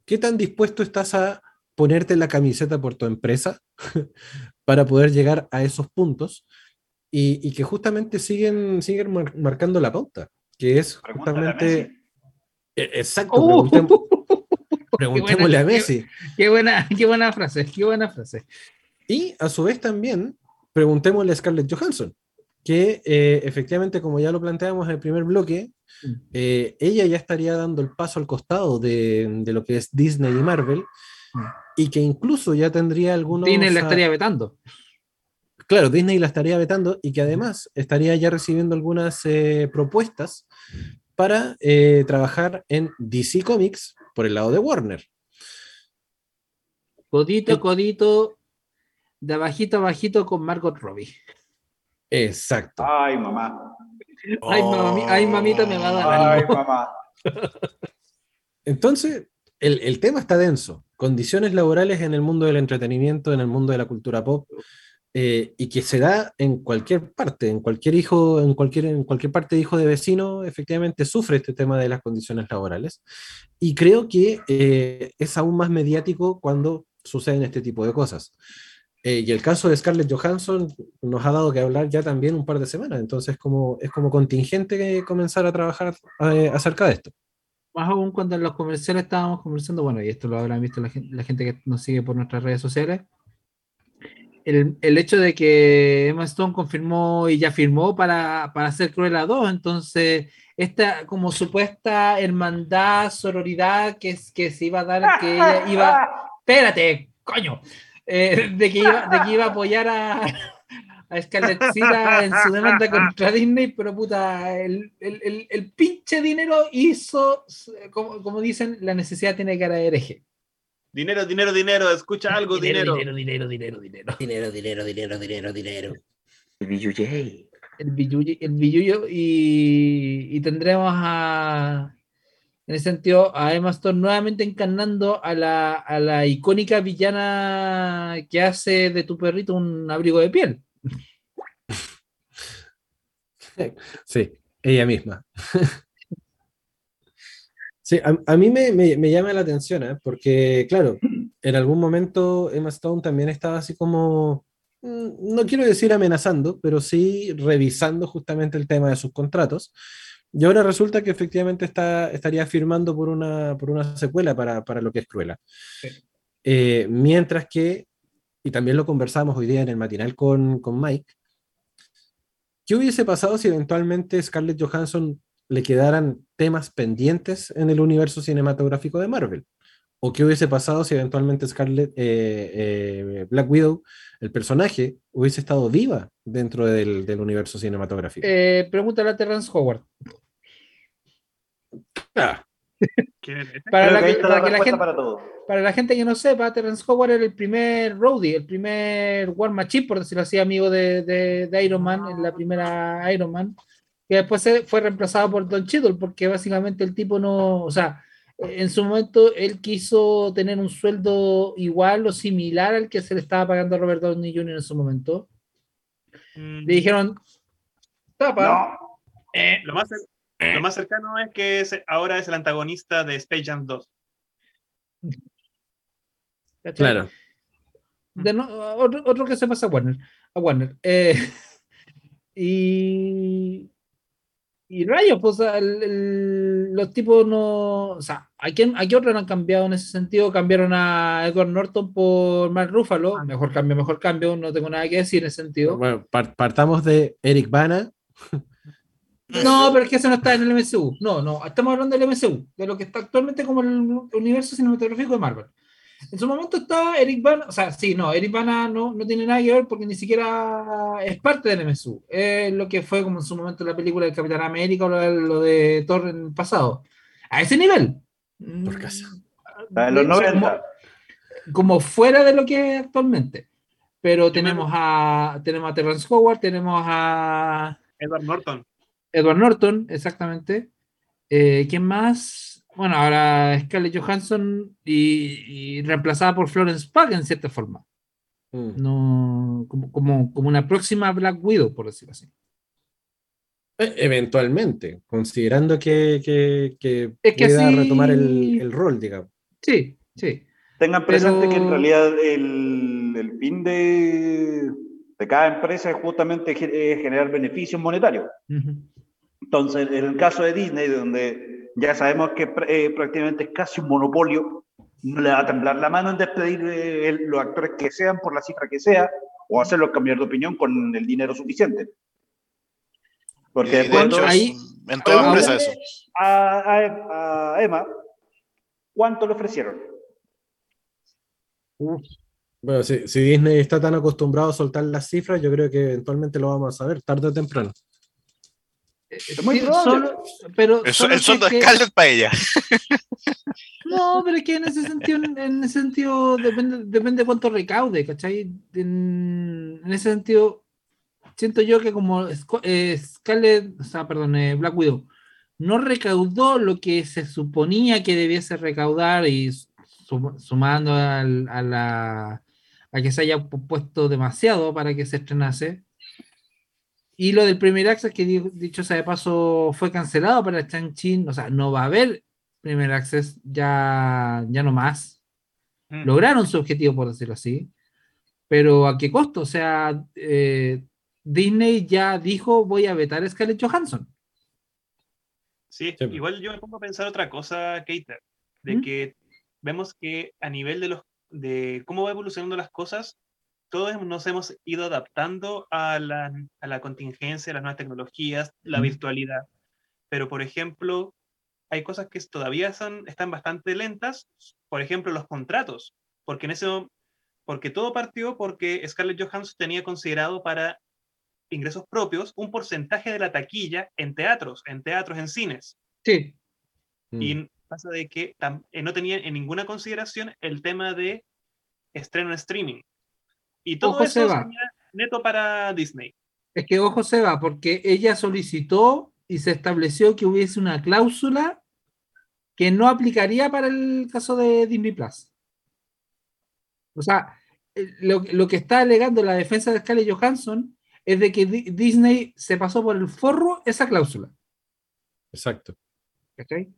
qué tan dispuesto estás a ponerte la camiseta por tu empresa para poder llegar a esos puntos y, y que justamente siguen, siguen mar- marcando la pauta, que es justamente... Eh, Exacto, Oh. preguntem- Qué preguntémosle buena- a Messi. Qué, qué buena, qué buena frase, qué buena frase. Y a su vez también preguntémosle a Scarlett Johansson, que eh, efectivamente, como ya lo planteamos en el primer bloque, Mm. eh, ella ya estaría dando el paso al costado de, de lo que es Disney y Marvel, y que incluso ya tendría algunos... Disney la estaría vetando. Claro, Disney la estaría vetando y que además estaría ya recibiendo algunas eh, propuestas para eh, trabajar en DC Comics por el lado de Warner. Codito, codito, de abajito a bajito con Margot Robbie. Exacto. Ay, mamá. Ay, mami- ay, mamita, me va a dar Ay, algo. mamá. Entonces, el, el tema está denso. Condiciones laborales en el mundo del entretenimiento, en el mundo de la cultura pop, eh, y que se da en cualquier parte, en cualquier hijo, en cualquier, en cualquier parte de hijo de vecino, efectivamente sufre este tema de las condiciones laborales. Y creo que eh, es aún más mediático cuando suceden este tipo de cosas. Eh, y el caso de Scarlett Johansson nos ha dado que hablar ya también un par de semanas, entonces como, es como contingente comenzar a trabajar eh, acerca de esto. Más aún cuando en los comerciales estábamos conversando, bueno, y esto lo habrán visto la gente, la gente que nos sigue por nuestras redes sociales. El, el hecho de que Emma Stone confirmó y ya firmó para, para hacer Cruella 2, entonces esta como supuesta hermandad, sororidad que, es- que se iba a dar, que ella iba, espérate, coño, Eh, de, que iba, de que iba a apoyar a, a Scarlett Sira en su demanda contra Disney, pero puta, el, el, el, el pinche dinero hizo, como, como dicen, la necesidad tiene cara de hereje. Dinero, dinero, dinero, escucha algo, dinero. dinero, dinero, dinero, dinero. Dinero, dinero, dinero, dinero, dinero. El BUJ. El billuyo, el billullo y, y tendremos a, en ese sentido, a Emma Stone nuevamente encarnando a la, a la icónica villana que hace de tu perrito un abrigo de piel. Sí, ella misma. Sí, a, a mí me, me- me llama la atención, ¿eh? porque, claro, en algún momento Emma Stone también estaba así como, mm, no quiero decir amenazando, pero sí revisando justamente el tema de sus contratos. Y ahora resulta que efectivamente está, estaría firmando por una, por una secuela para, para lo que es Cruella. Eh, mientras que, y también lo conversamos hoy día en el matinal con, con Mike, ¿Qué hubiese pasado si eventualmente Scarlett Johansson le quedaran temas pendientes en el universo cinematográfico de Marvel? ¿O qué hubiese pasado si eventualmente Scarlett, eh, eh, Black Widow, el personaje, hubiese estado viva dentro del, del universo cinematográfico? Eh, pregúntale a Terrence Howard. Ah, Para, la que ahí que- está para la que la respuesta gente, para todo. para la gente que no sepa, Terrence Howard era el primer roadie, el primer War Machine, por decirlo así, amigo de, de- de Iron Man, en la primera Iron Man, que después fue reemplazado por Don Cheadle, porque básicamente el tipo no, o sea, en su momento él quiso tener un sueldo igual o similar al que se le estaba pagando a Robert Downey Jr. en su momento. Le dijeron, tapa. Eh, lo, más, lo más cercano es que es- ahora es el antagonista de Space Jam 2. ¿cachai? claro. De no- otro, otro que se pasa a Warner. A Warner. Eh, y. Y rayos, pues o sea, el- el- los tipos no. O sea, ¿a quién, ¿a qué otro no han cambiado en ese sentido? Cambiaron a Edward Norton por Mark Ruffalo. Mejor cambio, mejor cambio. No tengo nada que decir en ese sentido. Bueno, par- partamos de Eric Bana. No, pero es que eso no está en el MCU. No, no, estamos hablando del MCU, de lo que está actualmente como el universo cinematográfico de Marvel. En su momento estaba Eric Bana, o sea, sí, no, Eric Bana no, no tiene nada que ver porque ni siquiera es parte del MCU. Es lo que fue como en su momento la película de Capitán América o lo de, lo de Thor en el pasado. A ese nivel. Por casa. De los Como- 90. como fuera de lo que es actualmente. Pero tenemos a, tenemos a Terrence Howard, tenemos a Edward Norton. Edward Norton, exactamente. Eh, ¿Quién más? Bueno, ahora Scarlett Johansson y, y reemplazada por Florence Pugh en cierta forma. Mm. No, como, como, como una próxima Black Widow, por decirlo así. Eh, Eventualmente, considerando que, que, que Es que pueda así- retomar el, el rol, digamos. Sí, sí. Tengan presente Pero- que en realidad el, el fin de, de cada empresa es justamente eh, generar beneficios monetarios. Entonces, en el caso de Disney, donde ya sabemos que eh, prácticamente es casi un monopolio, no le va a temblar la mano en despedir eh, el- los actores que sean por la cifra que sea, o hacerlos cambiar de opinión con el dinero suficiente. Porque después hecho, ahí, en toda empresa eso. a, a- a Emma, ¿cuánto le ofrecieron? Bueno, si, si Disney está tan acostumbrado a soltar las cifras, yo creo que eventualmente lo vamos a saber, tarde o temprano. Muy Sí, solo- pero El, solo el sueldo de Scarlett para ella. No, pero es que en ese sentido, en ese sentido depende, depende de cuánto recaude, ¿cachai? En, en ese sentido, siento yo que como eh, Scarlett, o sea, perdón, eh, Black Widow, no recaudó lo que se suponía que debiese recaudar y sum- sumando al- a, la, a que se haya pu- puesto demasiado para que se estrenase. Y lo del primer access, que di- dicho sea de paso, fue cancelado para Chang-Chin, o sea, no va a haber primer access ya, ya no más. Mm. Lograron su objetivo, por decirlo así, pero ¿a qué costo? O sea, eh, Disney ya dijo, voy a vetar a Scarlett Johansson. Sí, Sí. igual yo me pongo a pensar otra cosa, Keita, de ¿Mm? que vemos que a nivel de los de cómo va evolucionando las cosas, todos nos hemos ido adaptando a la, a la contingencia, a las nuevas tecnologías, la ¿Mm? virtualidad. Pero, por ejemplo, hay cosas que todavía son, están bastante lentas, por ejemplo, los contratos, porque en todo partió porque Scarlett Johansson tenía considerado para ingresos propios un porcentaje de la taquilla en teatros, en teatros, en cines. Sí. Y pasa de que eh, no tenía en ninguna consideración el tema de estreno en streaming. Y todo Ojo, eso Seba. sería neto para Disney. Es que ojo se va, porque ella solicitó y se estableció que hubiese una cláusula que no aplicaría para el caso de Disney Plus. O sea, eh, lo, lo que está alegando la defensa de Scarlett Johansson es de que Di- Disney se pasó por el forro esa cláusula. Exacto. ¿cachai?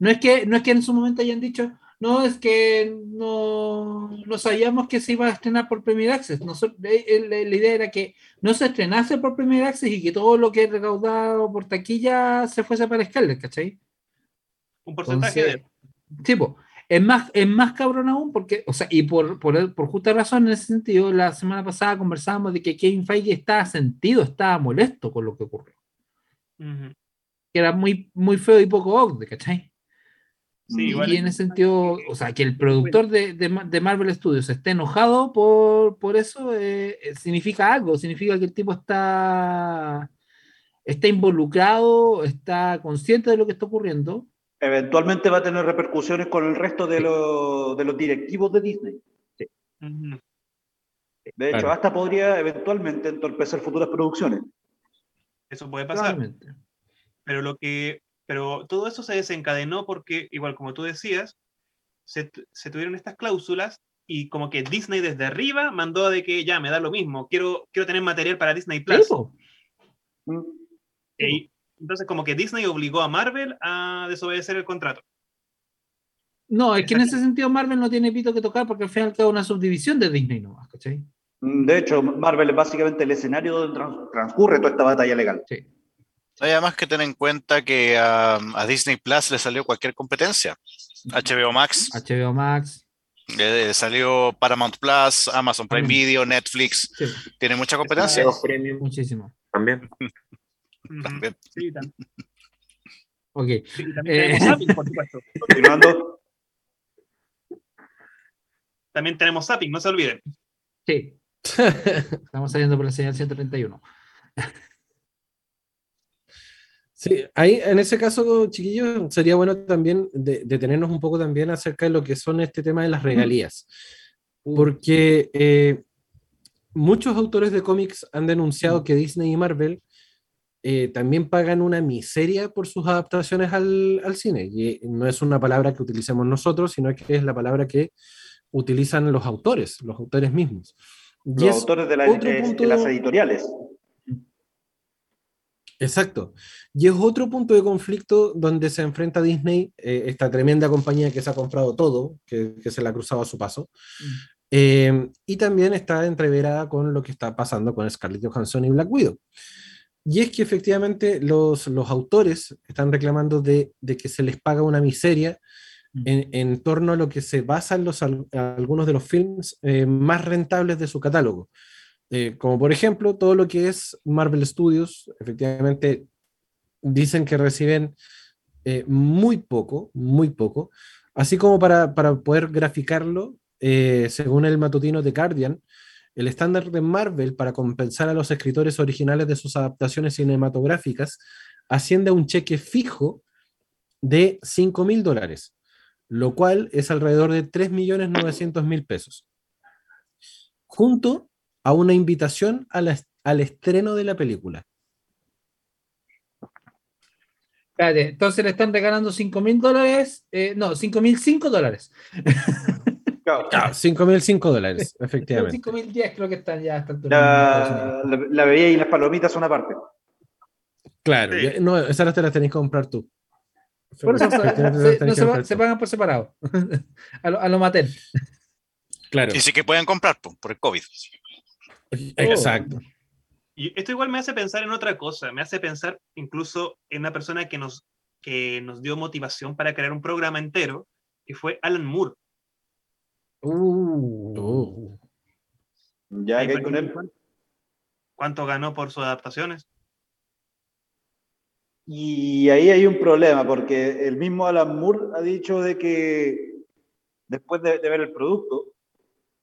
No es que, no es que en su momento hayan dicho, no, es que no, no sabíamos que se iba a estrenar por Premier Access. Nosotros- eh, eh, la, la idea era que no se estrenase por Premier Access y que todo lo que recaudado por taquilla se fuese para Scarlett, ¿cachai? Un porcentaje Entonces, de... tipo, es más, es más cabrón aún porque, o sea, y por, por, por justa razón en ese sentido, la semana pasada conversábamos de que Kevin Feige estaba sentido, estaba molesto con lo que ocurrió. Que era muy, muy feo y poco ogde, ¿cachai? Sí, y, igual- y en ese sentido, o sea, que el productor de, de, Ma- de Marvel Studios esté enojado por, por eso, eh, eh, significa algo, significa que el tipo está, está involucrado, está consciente de lo que está ocurriendo. Eventualmente va a tener repercusiones con el resto de, los- de los directivos de Disney. De hecho, Claro. hasta podría eventualmente entorpecer futuras producciones. Eso puede pasar. Pero lo que, pero todo eso se desencadenó porque, igual como tú decías, se, se tuvieron estas cláusulas y como que Disney desde arriba mandó de que ya me da lo mismo, quiero, quiero tener material para Disney Plus. Y entonces como que Disney obligó a Marvel a desobedecer el contrato. No, es que en ese sentido Marvel no tiene pito que tocar porque al final queda una subdivisión de Disney nomás, ¿cachai? Mm, De hecho, Marvel es básicamente el escenario donde trans- transcurre toda esta batalla legal. Sí. Hay además que tener en cuenta que a, a Disney Plus le salió cualquier competencia. HBO Max, HBO Max. le salió Paramount Plus, Amazon Prime También. Video, Netflix. Sí, Tiene mucha competencia. Los premium muchísimo. también. También. Sí, tam- Ok. sí, también Eh, tenemos Zapping, por supuesto. Continuando, También tenemos Zapping, no se olviden. Sí. Estamos saliendo por la señal 131. Sí, ahí en ese caso, chiquillos, sería bueno también de- detenernos un poco también acerca de lo que son este tema de las regalías. Porque eh, muchos autores de cómics han denunciado que Disney y Marvel eh, también pagan una miseria por sus adaptaciones al, al cine. Y no es una palabra que utilicemos nosotros, sino que es la palabra que utilizan los autores, los autores mismos. Y los es autores de, la- otro eh, punto- de las editoriales. Exacto. Y es otro punto de conflicto donde se enfrenta Disney, eh, esta tremenda compañía que se ha comprado todo, que, que se la ha cruzado a su paso. Eh, y también está entreverada con lo que está pasando con Scarlett Johansson y Black Widow. Y es que efectivamente los, los autores están reclamando de, de que se les paga una miseria en, en torno a lo que se basan los, al- algunos de los films eh, más rentables de su catálogo. Eh, como por ejemplo, todo lo que es Marvel Studios, efectivamente dicen que reciben eh, muy poco, muy poco. Así como para, para poder graficarlo, eh, según el matutino de Guardian, el estándar de Marvel para compensar a los escritores originales de sus adaptaciones cinematográficas asciende a un cheque fijo de 5 mil dólares, lo cual es alrededor de 3.900.000 pesos, junto a una invitación a la- al estreno de la película. Espérate, entonces le están regalando 5 mil dólares, eh, no, 5 mil 5 dólares. Ah, 5.005 dólares, efectivamente. 5 mil 10 creo que están ya a esta altura en Estados La, la, la bebida y las palomitas son aparte. Claro, ya- no, esas te las tenés que comprar tú. Por eso se, no se, se pagan por separado. a lo, a lo Mattel. Claro. Y sí que pueden comprar po, por el COVID. Exacto. Y esto igual me hace pensar en otra cosa, me hace pensar incluso en una persona que nos, que nos dio motivación para crear un programa entero, que fue Alan Moore. Uh. Ya Ahí que por con él. ¿Cuánto ganó por sus adaptaciones? Y ahí hay un problema, porque el mismo Alan Moore ha dicho de que después de, de ver el producto,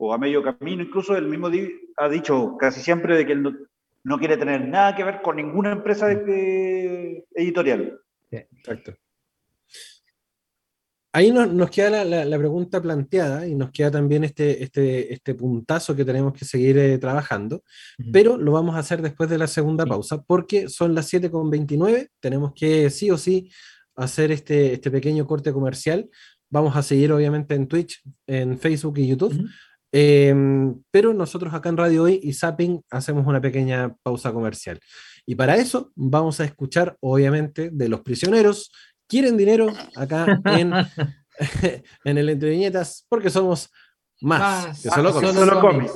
o a medio camino, incluso él mismo ha dicho casi siempre de que él no, no quiere tener nada que ver con ninguna empresa de- de- editorial. Exacto. Ahí nos, nos queda la, la- la pregunta planteada y nos queda también este, este, este puntazo que tenemos que seguir eh, trabajando, pero lo vamos a hacer después de la segunda pausa porque son las 7.29, tenemos que sí o sí hacer este, este pequeño corte comercial. Vamos a seguir obviamente en Twitch, en Facebook y YouTube. Eh, pero nosotros acá en Radio Hoy y Zapping hacemos una pequeña pausa comercial. Y para eso vamos a escuchar, obviamente, de los prisioneros. ¿Quieren dinero? Acá en, en el Entre Viñetas, porque somos más, Más que solo cómics.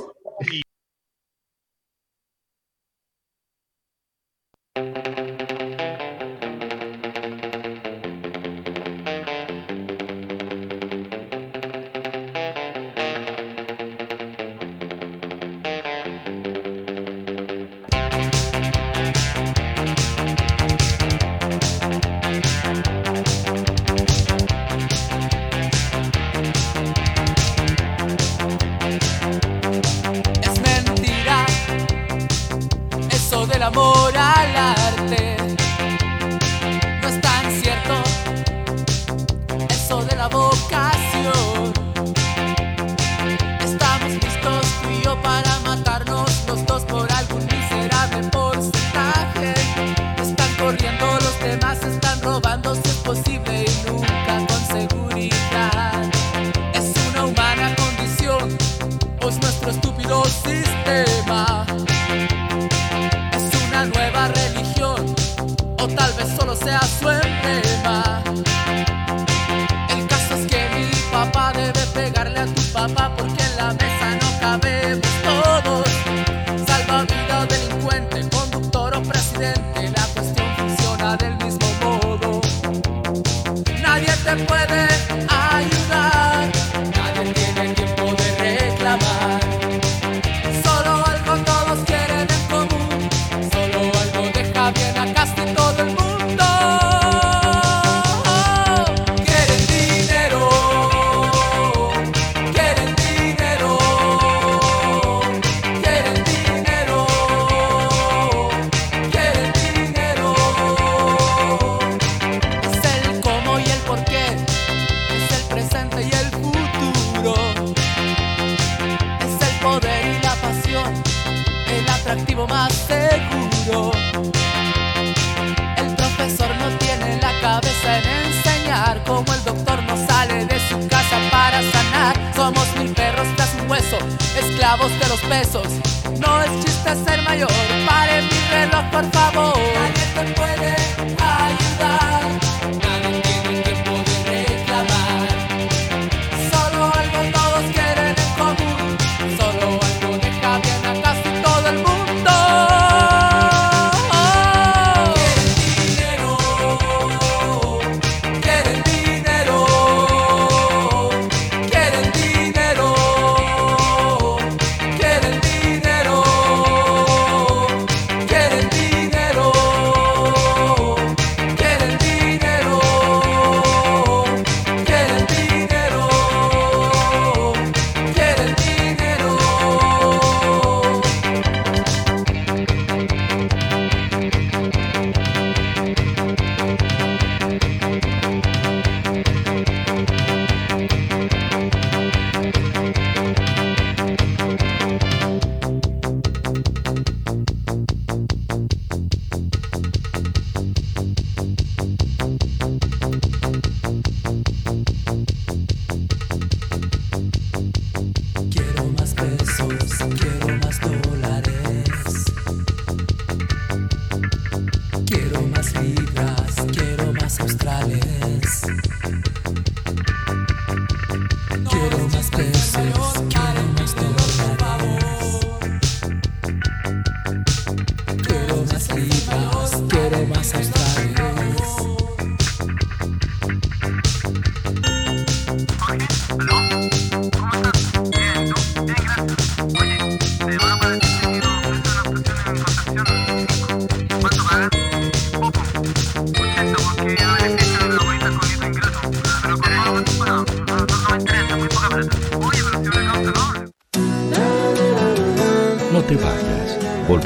close. Yeah.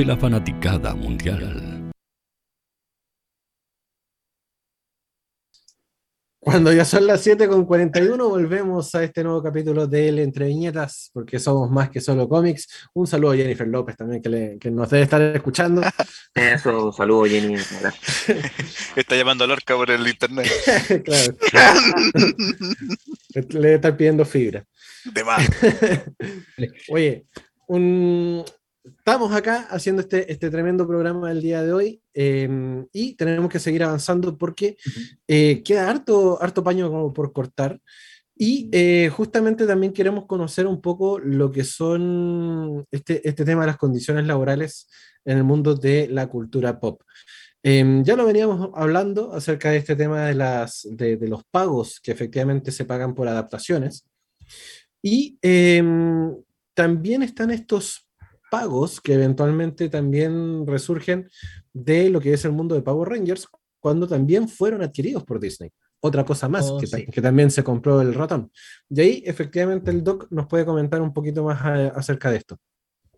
de la fanaticada mundial. Cuando ya son las 7 con 41, volvemos a este nuevo capítulo de El Entre Viñetas, porque somos más que solo cómics. Un saludo a Jennifer López también, que, que nos debe estar escuchando. Eso, un saludo, Jenny. Está llamando a Lorca por el internet. claro. Le debe estar pidiendo fibra. De más. Oye, estamos acá haciendo este, este tremendo programa del día de hoy em, y tenemos que seguir avanzando porque eh, queda harto, harto paño como por cortar. Y eh, justamente también queremos conocer un poco lo que son este, este tema de las condiciones laborales en el mundo de la cultura pop. Em, ya lo veníamos hablando acerca de este tema de, las, de, de los pagos que efectivamente se pagan por adaptaciones. Y em, también están estos pagos que eventualmente también resurgen de lo que es el mundo de Power Rangers, cuando también fueron adquiridos por Disney. Otra cosa más, Oh, que, sí. que también se compró el ratón. Y ahí efectivamente el doc nos puede comentar un poquito más a- acerca de esto.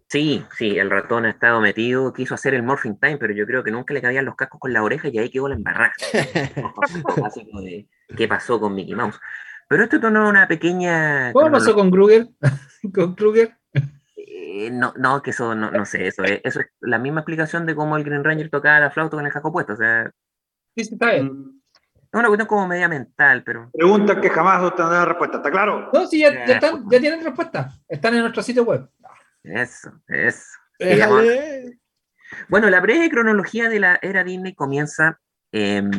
Sí, sí, el ratón ha estado metido, quiso hacer el Morphing Time, pero yo creo que nunca le cabían los cascos con la oreja y ahí quedó la embarrada. De, ¿qué pasó con Mickey Mouse? Pero esto no es una pequeña... ¿Cómo pasó con Kruger? con Kruger. Eh, no, no, que eso no, no sé, eso es, eso es la misma explicación de cómo el Green Ranger tocaba la flauta con el casco puesto. O sea, Sí, sí, está bien. es una cuestión como media mental, pero. Preguntas que jamás obtendrán respuesta, ¿está claro? No, sí, ya, ya están, ya tienen respuesta. Están en nuestro sitio web. Eso, eso. Déjale. Bueno, la breve cronología de la era Disney comienza. em,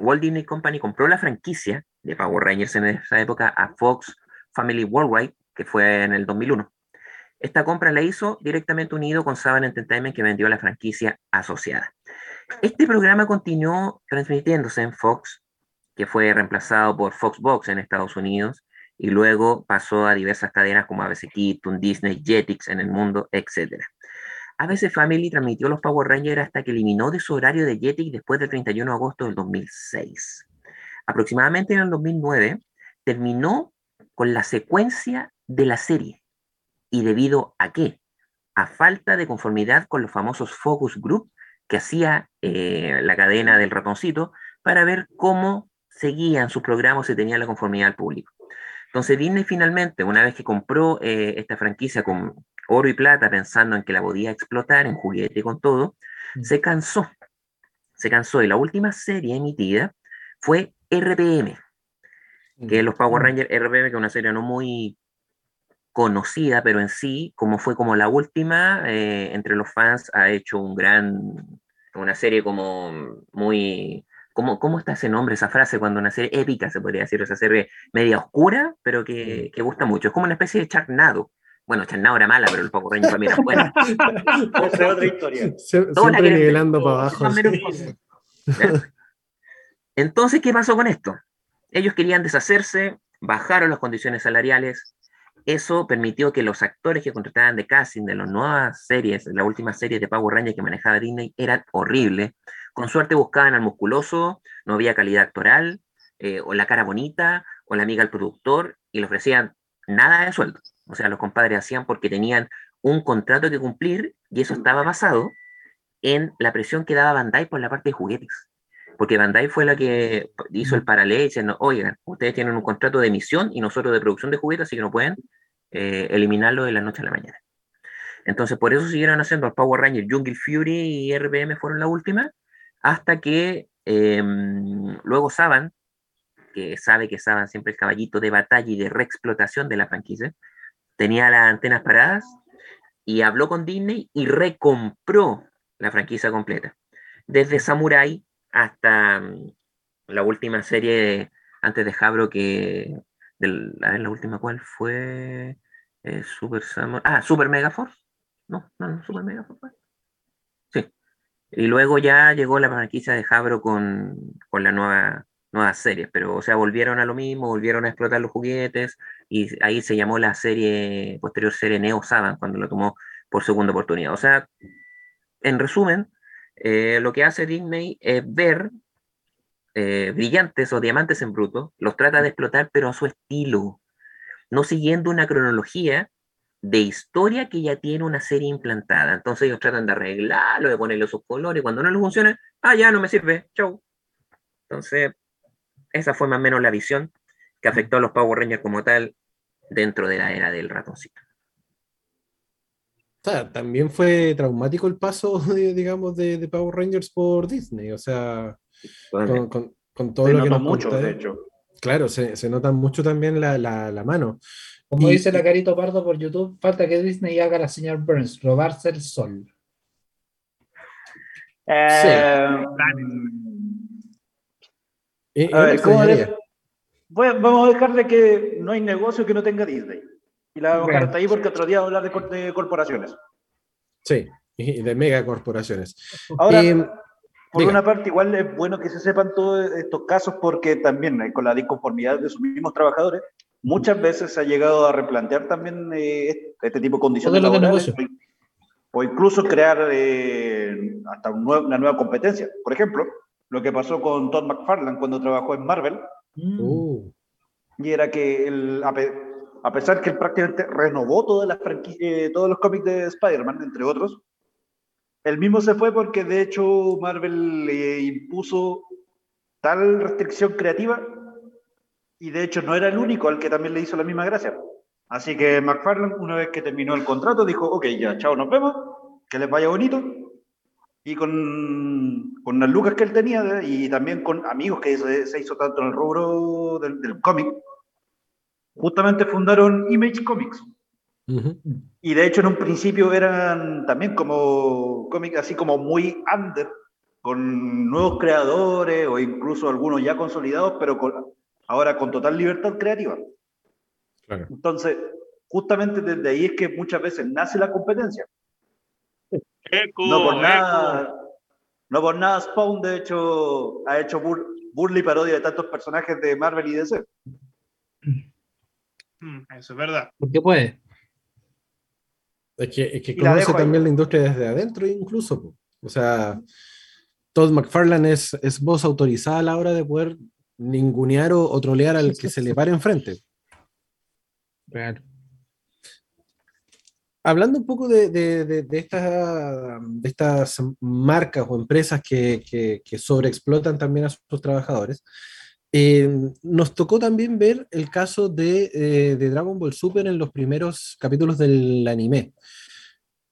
Walt Disney Company compró la franquicia de Power Rangers en esa época a Fox Family Worldwide, que fue en el 2001. Esta compra la hizo directamente unido con Saban Entertainment, que vendió la franquicia asociada. Este programa continuó transmitiéndose en Fox, que fue reemplazado por Fox Box en Estados Unidos, y luego pasó a diversas cadenas como ABC Kids, Toon Disney, Jetix en el mundo, etc. ABC Family transmitió los Power Rangers hasta que eliminó de su horario de Jetix después del 31 de agosto del 2006. Aproximadamente en el 2009 terminó con la secuencia de la serie. ¿Y debido a qué? A falta de conformidad con los famosos focus group que hacía eh, la cadena del ratoncito para ver cómo seguían sus programas y tenían la conformidad al público. Entonces Disney finalmente, una vez que compró eh, esta franquicia con oro y plata, pensando en que la podía explotar en juguete con todo, se cansó. Se cansó y la última serie emitida fue RPM, que es los Power Rangers RPM, que es una serie no muy conocida, pero en sí, como fue como la última, eh, entre los fans ha hecho un gran, una serie como muy, ¿cómo, ¿cómo está ese nombre, esa frase, cuando una serie épica se podría decir, esa serie media oscura, pero que, que gusta mucho, es como una especie de Charnado. Bueno, Charnado era mala, pero el Power Rangers para mí era buena. Es otra historia. Siempre nivelando para abajo. Entonces, ¿qué pasó con esto? Ellos querían deshacerse, bajaron las condiciones salariales. Eso permitió que los actores que contrataban de casting de las nuevas series, la última serie de Power Rangers que manejaba Disney, eran horribles. con suerte buscaban al musculoso, no había calidad actoral, eh, o la cara bonita, o la amiga al productor, y le ofrecían nada de sueldo. O sea, los compadres hacían porque tenían un contrato que cumplir, y eso estaba basado en la presión que daba Bandai por la parte de juguetes. Porque Bandai fue la que hizo el paralelo diciendo, oigan, ustedes tienen un contrato de emisión y nosotros de producción de juguetes, así que no pueden eh, eliminarlo de la noche a la mañana. Entonces, por eso siguieron haciendo el Power Rangers, Jungle Fury y RBM fueron la última, hasta que em, luego Saban, que sabe que Saban siempre el caballito de batalla y de reexplotación de la franquicia, tenía las antenas paradas y habló con Disney y recompró la franquicia completa. Desde Samurai hasta mm, la última serie antes de Jabro que a ver, la última cuál fue eh, Super Samurai, ah, Super Mega Force. No, no, no, Super Mega Force. Sí. Y luego ya llegó la franquicia de Jabro con, con la nueva nueva serie, pero o sea, volvieron a lo mismo, volvieron a explotar los juguetes y ahí se llamó la serie, posterior serie Neo Saban, cuando lo tomó por segunda oportunidad. O sea, en resumen, eh, lo que hace Disney es ver eh, brillantes o diamantes en bruto, los trata de explotar, pero a su estilo, no siguiendo una cronología de historia que ya tiene una serie implantada. Entonces ellos tratan de arreglarlo, de ponerle sus colores, y cuando no les funciona, ah, ya no me sirve, chau. Entonces, esa fue más o menos la visión que afectó a los Power Rangers como tal dentro de la era del ratoncito también fue traumático el paso, digamos, de, Power Rangers por Disney. O sea, con, todo lo que nos mucho, de hecho. Claro, se, nota mucho también la, mano. Como dice la Carito Pardo por YouTube, falta que Disney haga la señora Burns, robarse el sol. Eh, vamos a dejar de que no hay negocio que no tenga Disney. Y la vamos a dejar hasta ahí porque otro día vamos a hablar de, corporaciones. Sí, y de megacorporaciones. Ahora, eh, por una parte, igual es bueno que se sepan todos estos casos porque también eh, con la disconformidad de sus mismos trabajadores, muchas veces se ha llegado a replantear también eh, este tipo de condiciones laborales o incluso crear hasta una nueva competencia. Por ejemplo, lo que pasó con Todd McFarlane cuando trabajó en Marvel. Uh. Y era que el, a pesar que él prácticamente renovó todas las eh, todos los cómics de Spider-Man, entre otros, él mismo se fue porque de hecho Marvel le impuso tal restricción creativa y de hecho no era el único al que también le hizo la misma gracia. Así que McFarlane, una vez que terminó el contrato, dijo, ok, ya, chao, nos vemos, que les vaya bonito. Y con, con las lucas que él tenía y también con amigos que se, hizo tanto en el rubro del, del cómic, justamente fundaron Image Comics. Y de hecho en un principio eran también como cómics así como muy under, con nuevos creadores o incluso algunos ya consolidados, pero ahora con total libertad creativa. Entonces, justamente desde ahí es que muchas veces nace la competencia. no por nada, no por nada Spawn de hecho ha hecho burly parodia de tantos personajes de Marvel y DC. Mm, eso es verdad. Porque puede. Es que, es que conoce también la industria desde adentro, incluso. O sea, Todd McFarlane es, es voz autorizada a la hora de poder ningunear o, trolear al que se le pare enfrente. Claro. Hablando un poco de, de, de, de estas marcas o empresas que, que, que sobreexplotan también a sus trabajadores, eh, nos tocó también ver el caso eh, de, Dragon Ball Super en los primeros capítulos del anime,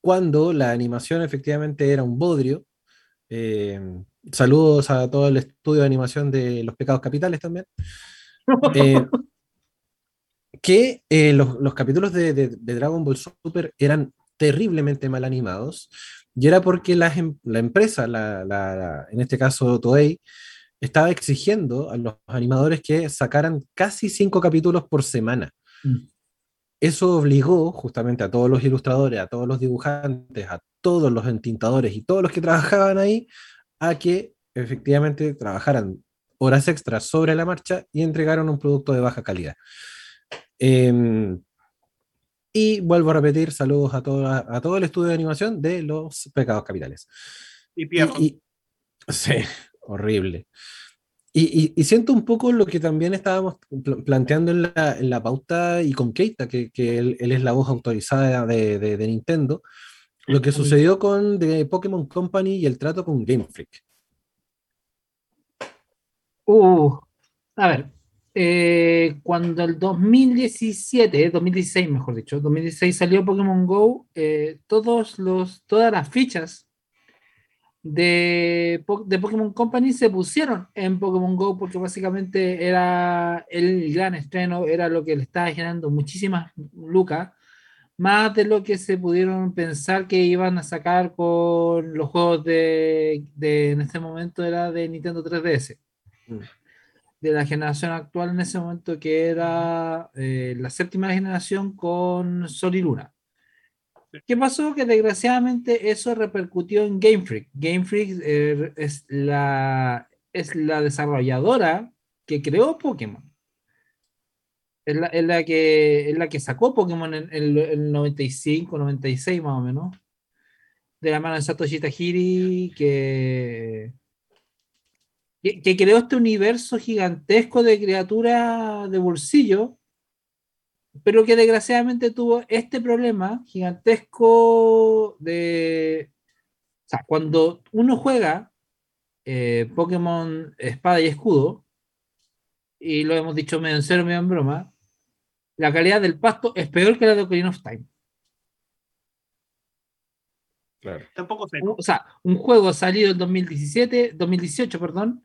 cuando la animación efectivamente era un bodrio. Eh, saludos a todo el estudio de animación de Los Pecados Capitales también. que los, capítulos de, Dragon Ball Super eran terriblemente mal animados, y era porque la, em, empresa, en este caso Toei, estaba exigiendo a los animadores que sacaran casi cinco capítulos por semana. Mm. Eso obligó justamente a todos los ilustradores, a todos los dibujantes, a todos los entintadores y todos los que trabajaban ahí a que efectivamente trabajaran horas extras sobre la marcha y entregaron un producto de baja calidad. Em, y vuelvo a repetir, saludos a todo, a todo el estudio de animación de los pecados capitales. Y Pierrot. Sí, horrible. Y, siento un poco lo que también estábamos planteando en la, pauta y con Keita, que, él, es la voz autorizada de, Nintendo, lo que sucedió con The Pokémon Company y el trato con Game Freak. Uh, a ver, eh, cuando el 2017, 2016 mejor dicho, 2016 salió Pokémon Go, eh, todos los, todas las fichas de, de Pokémon Company se pusieron en Pokémon Go porque básicamente era el gran estreno, era lo que le estaba generando muchísimas lucas, más de lo que se pudieron pensar que iban a sacar con los juegos de, de en este momento era de Nintendo 3DS. Mm. De la generación actual en ese momento que era eh, la séptima generación con Sol y Luna. ¿Qué pasó? Que desgraciadamente eso repercutió en Game Freak. Game Freak eh, es, la, es la desarrolladora que creó Pokémon. Es la, es la, que, es la que sacó Pokémon en, el 95, 96 más o menos. De la mano de Satoshi Tajiri, que, que, que creó este universo gigantesco de criaturas de bolsillo pero que desgraciadamente tuvo este problema gigantesco de... O sea, cuando uno juega eh, Pokémon Espada y Escudo, y lo hemos dicho medio en serio, medio en broma, la calidad del pasto es peor que la de Ocarina of Time. Claro. Tampoco sé. O sea, un juego salido en 2017, 2018, perdón,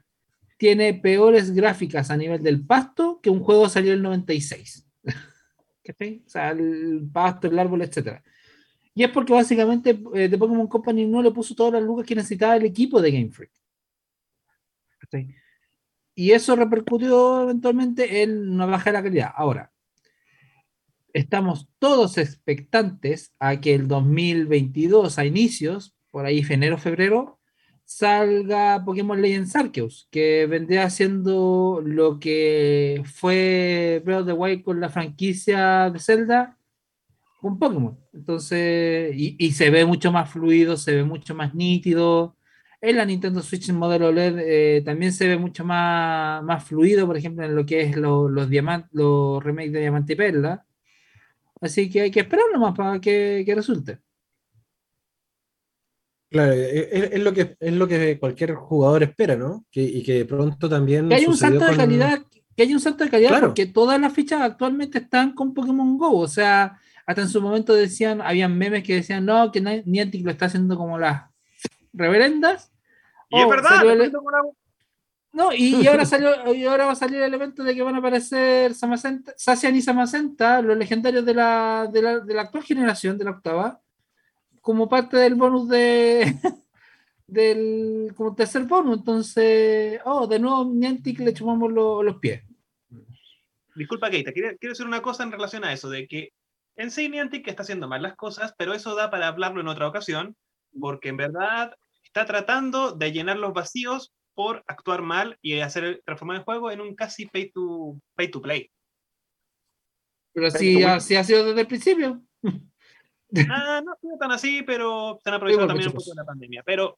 tiene peores gráficas a nivel del pasto que un juego salido en 96. O sea, el pasto, el árbol, etc. Y es porque básicamente eh, The Pokémon Company no le puso todas las lucas que necesitaba el equipo de Game Freak. Y eso repercutió eventualmente en una baja de la calidad. Ahora, estamos todos expectantes a que el 2022, a inicios, por ahí enero, febrero, salga Pokémon Legends Arceus, que vendría haciendo lo que fue Breath of the Wild con la franquicia de Zelda con Pokémon. Entonces, y, se ve mucho más fluido, se ve mucho más nítido. En la Nintendo Switch en modelo LED eh, también se ve mucho más, más fluido, por ejemplo, en lo que es los, los remakes de Diamante y Perla. Así que hay que esperar nomás para que resulte. Claro, e, e, es, lo que, es lo que cualquier jugador espera, ¿no? Que, y que de pronto también. Que hay un salto de calidad, que hay un salto de calidad porque todas las fichas actualmente están con Pokémon Go. O sea, hasta en su momento decían, habían memes que decían, no, que Niantic lo está haciendo como las reverendas. Y es oh, verdad, No, y, ahora salió, y ahora va a salir el evento de que van a aparecer Samacenta, Sacian y Samacenta, los legendarios de la, de la, de la actual generación, de la octava como parte del bonus de del como tercer bonus. Entonces, oh, de nuevo Niantic le chumamos los pies. Disculpa, Keita, quiero, quiero decir una cosa en relación a eso, de que en sí Niantic está haciendo mal las cosas, pero eso da para hablarlo en otra ocasión, porque en verdad está tratando de llenar los vacíos por actuar mal y hacer transformar el juego en un casi pay to, pay to play. Pero así, así ha sido desde el principio. Ah, no ha tan así, pero se han aprovechado también un poco de la pandemia. Pero.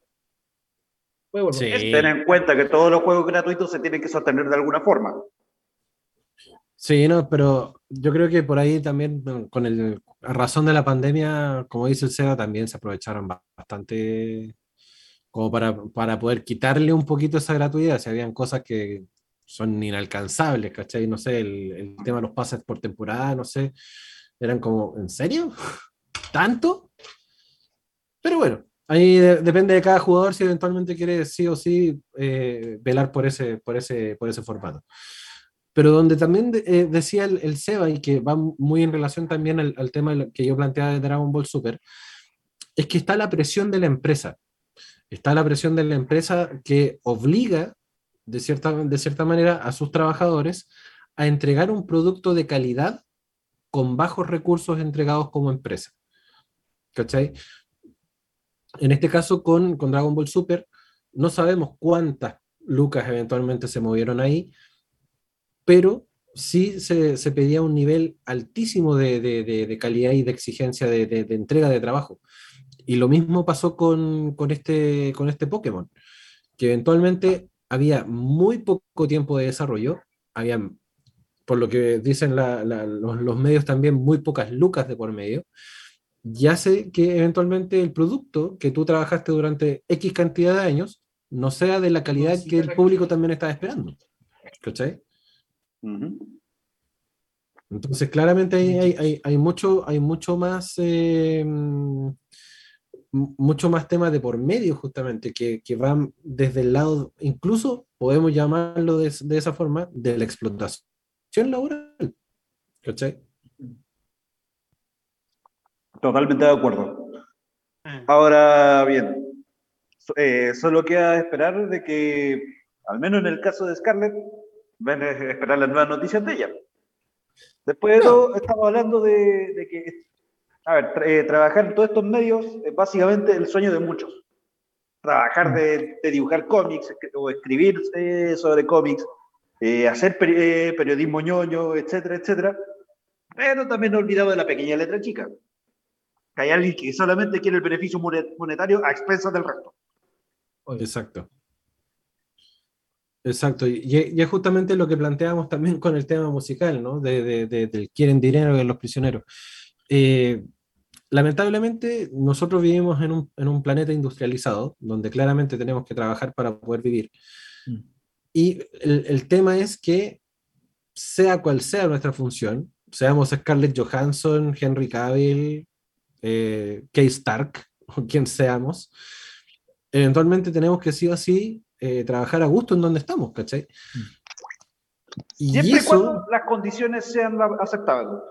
Sí. Ten en cuenta que todos los juegos gratuitos se tienen que sostener de alguna forma. Sí, no, pero yo creo que por ahí también, con el, a razón de la pandemia, como dice el SEGA, también se aprovecharon bastante como para, para poder quitarle un poquito esa gratuidad. Si habían cosas que son inalcanzables, ¿cachai? No sé, el, el tema de los pases por temporada, no sé, eran como, ¿en serio? Tanto. Pero bueno, ahí depende de cada jugador si eventualmente quiere sí o sí eh, velar por ese, por, ese, por ese formato. Pero donde también eh, decía el, Seba y que va muy en relación también al, tema que yo planteaba de Dragon Ball Super, es que está la presión de la empresa. Está la presión de la empresa que obliga, de cierta, de cierta manera, a sus trabajadores a entregar un producto de calidad con bajos recursos entregados como empresa. ¿Cachai? En este caso con, con Dragon Ball Super, no sabemos cuántas lucas eventualmente se movieron ahí, pero sí se, se pedía un nivel altísimo de, de, de, calidad y de exigencia de, entrega de trabajo. Y lo mismo pasó con, con, este, con este Pokémon, que eventualmente había muy poco tiempo de desarrollo, había, por lo que dicen la, la, los, los, medios también, muy pocas lucas de por medio, y hace que eventualmente el producto que tú trabajaste durante X cantidad de años no sea de la calidad que el público también estaba esperando. ¿Cachai? Uh -huh. Entonces, claramente hay, hay, hay, hay, mucho, hay mucho más eh, mucho más temas de por medio, justamente, que, que van desde el lado, incluso podemos llamarlo de, de esa forma, de la explotación laboral. ¿Cachai? Totalmente de acuerdo. Ahora bien, eh, solo queda esperar de que, al menos en el caso de Scarlett, ven a esperar las nuevas noticias de ella. Después de todo, estamos hablando de, de que, a ver, tra eh, trabajar en todos estos medios es básicamente el sueño de muchos. Trabajar de, de dibujar cómics o escribir eh, sobre cómics, eh, hacer peri eh, periodismo ñoño, etcétera, etcétera. Pero también no olvidado de la pequeña letra chica. Que hay alguien que solamente quiere el beneficio monetario a expensas del resto. Exacto. Exacto, y, y, es justamente lo que planteamos también con el tema musical, ¿no? De, de, de, del quieren dinero de los prisioneros. Eh, lamentablemente, nosotros vivimos en un, en un, planeta industrializado, donde claramente tenemos que trabajar para poder vivir. Mm. Y el, el, tema es que, sea cual sea nuestra función, seamos Scarlett Johansson, Henry Cavill, eh, Kay Stark, o quien seamos, eventualmente tenemos que sí o sí eh, trabajar a gusto en donde estamos, ¿cachai? Y Siempre eso, cuando las condiciones sean aceptables.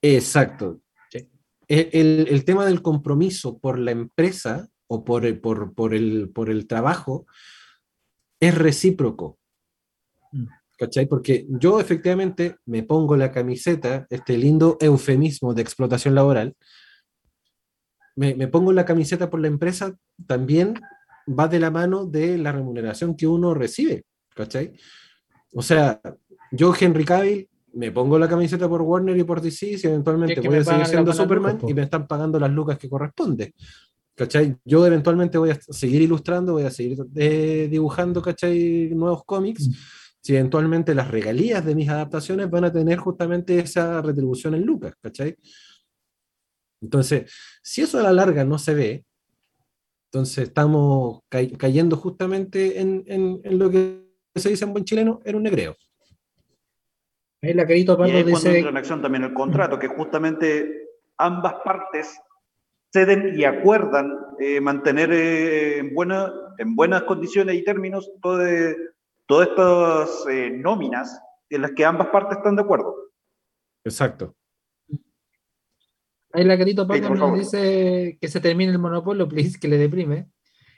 Exacto. Sí. El, el, tema del compromiso por la empresa o por el, por, por el, por el trabajo es recíproco. Mm. ¿Cachai? Porque yo efectivamente me pongo la camiseta, este lindo eufemismo de explotación laboral, me, me pongo la camiseta por la empresa también va de la mano de la remuneración que uno recibe, ¿cachai? O sea, yo, Henry Cavill, me pongo la camiseta por Warner y por DC, si eventualmente voy a seguir siendo Superman lucas, y me están pagando las lucas que corresponde. ¿Cachai? Yo eventualmente voy a seguir ilustrando, voy a seguir eh, dibujando, ¿cachai? Nuevos cómics. Mm. Si eventualmente las regalías de mis adaptaciones van a tener justamente esa retribución en lucas, ¿cachai? Entonces, si eso a la larga no se ve, entonces estamos cay cayendo justamente en, en, en, lo que se dice en buen chileno, en un negreo. Ahí la carito Pardo y dice... entra en acción también el contrato, que justamente ambas partes ceden y acuerdan eh, mantener eh, en, buena, en buenas condiciones y términos todo de, todas estas eh, nóminas en las que ambas partes están de acuerdo. Exacto. Ahí la carito Paco nos dice que se termine el monopolio, please, que le deprime.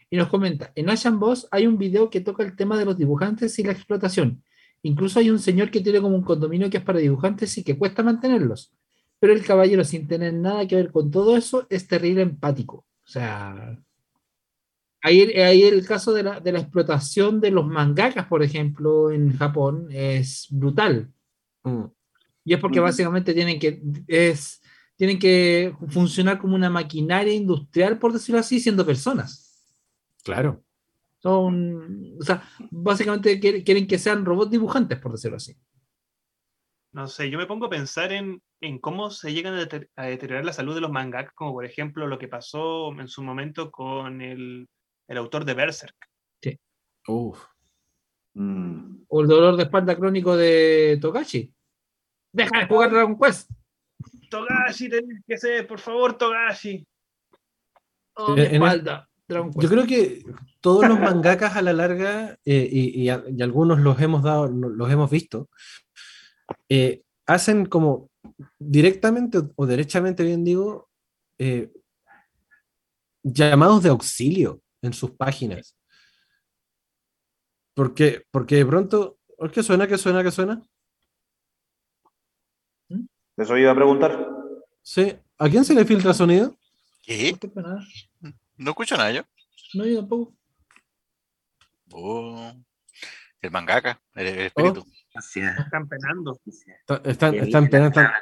Y nos comenta, en Ocean Boss hay un video que toca el tema de los dibujantes y la explotación. Incluso hay un señor que tiene como un condominio que es para dibujantes y que cuesta mantenerlos. Pero el caballero, sin tener nada que ver con todo eso, es terrible empático. O sea, ahí, ahí el caso de la, de la explotación de los mangakas, por ejemplo, en Japón, es brutal. Mm. Y es porque mm. básicamente tienen que, es, tienen que funcionar como una maquinaria industrial, por decirlo así, siendo personas. Claro. Son, o sea, básicamente quieren que sean robots dibujantes, por decirlo así. No sé, yo me pongo a pensar en, en cómo se llegan a, a, deteriorar la salud de los mangakas, como por ejemplo lo que pasó en su momento con el, el autor de Berserk. Sí. Uf. Mm. O el dolor de espalda crónico de Togashi. Deja de jugar Dragon Quest. Togashi, tenés que ser, por favor, Togashi. Oh, mi espalda. Yo creo que todos los mangakas a la larga, eh, y, y, a, y, algunos los hemos dado, los hemos visto, eh, hacen como directamente o derechamente, bien digo, eh, llamados de auxilio en sus páginas. Porque, porque de pronto, ¿qué suena, qué suena, qué suena? Eso iba a preguntar. Sí. ¿A quién se le filtra sonido? ¿Qué? No escucho nada yo. No, yo tampoco. Oh, el mangaka, el, el espíritu. Oh. Están penando. Están, están penando. Están,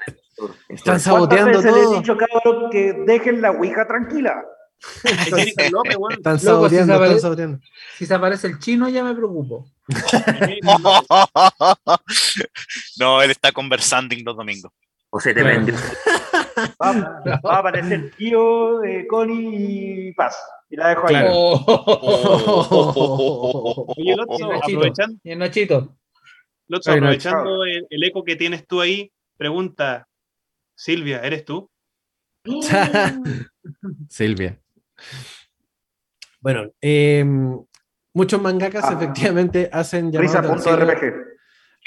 están saboteando todo. les he dicho, cabrón, que dejen la Ouija tranquila? Están saboteando, si, están saboteando. si se aparece el chino ya me preocupo. no, él está conversando los domingos. O se te vende. Va, va, a aparecer tío, eh, Connie y Paz. Y la dejo ahí. Claro. Oye, Lotso, aprovechando, Y el Nachito. Lotso, aprovechando el, el eco que tienes tú ahí, pregunta, Silvia, ¿eres tú? Silvia. Bueno, eh, muchos mangakas Ah. efectivamente hacen llamado de auxilio Risa.rpg.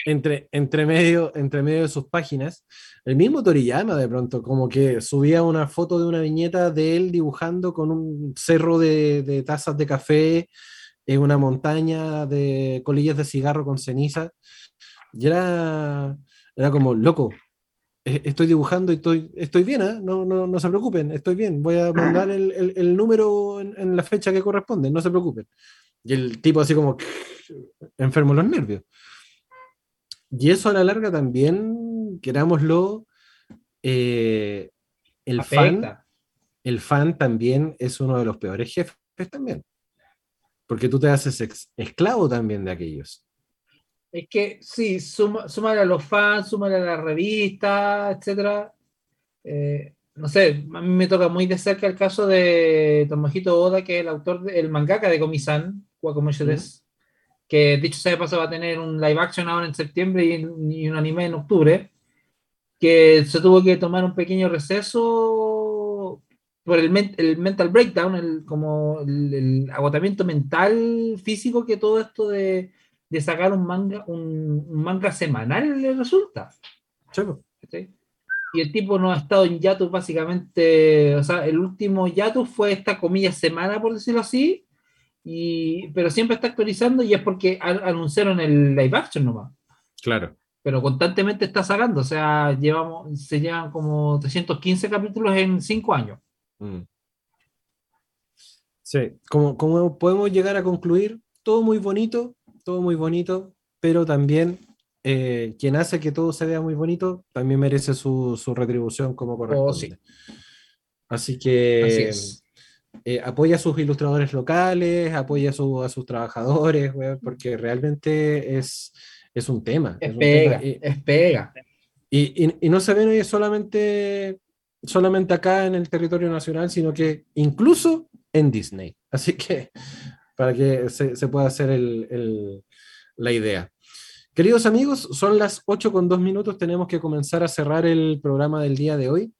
entre, entre, medio, entre medio de sus páginas. El mismo Toriyama de pronto, como que subía una foto de una viñeta de él dibujando con un cerro de, tazas de café en una montaña de colillas de cigarro con ceniza. Y era, como, loco, e- estoy dibujando y estoy, estoy bien, ¿ah? no, no, no se preocupen, estoy bien, voy a mandar el, número en, en la fecha que corresponde, no se preocupen. Y el tipo así como enfermo en los nervios. Y eso a la larga también, querámoslo, eh, el fan, el fan también es uno de los peores jefes también. Porque tú te haces ex- esclavo también de aquellos. Es que sí, suma, súmale a los fans, súmale a la revista, etcétera. Eh, no sé, a mí me toca muy de cerca el caso de Tomohito Oda, que es el autor, de- el mangaka de Komi-san, Wakomoshi Des, que dicho sea de paso va a tener un live action ahora en septiembre y, y un anime en octubre, que se tuvo que tomar un pequeño receso por el, men- el mental breakdown, el, como el, el agotamiento mental, físico que todo esto de, de sacar un manga, un, un manga semanal le resulta. ¿cachai? Y el tipo no ha estado en Yatus básicamente, o sea, el último Yatus fue esta comilla semana, por decirlo así, y, pero siempre está actualizando y es porque anunciaron el live action nomás. Claro. Pero constantemente está sacando, o sea, llevamos, se llevan como 315 capítulos en 5 años. Mm. Sí, como, como podemos llegar a concluir, todo muy bonito, todo muy bonito, pero también eh, quien hace que todo se vea muy bonito también merece su, su retribución como corresponde. Así que Así es. Eh, apoya a sus ilustradores locales, apoya a, su- a sus trabajadores, weón, porque realmente es, es un tema. Es es un pega, tema, y- es pega. y, y- y no se ven solamente, solamente acá en el territorio nacional, sino que incluso en Disney. Así que para que se, se pueda hacer el- el- la idea. Queridos amigos, son las 8 con 2 minutos, tenemos que comenzar a cerrar el programa del día de hoy.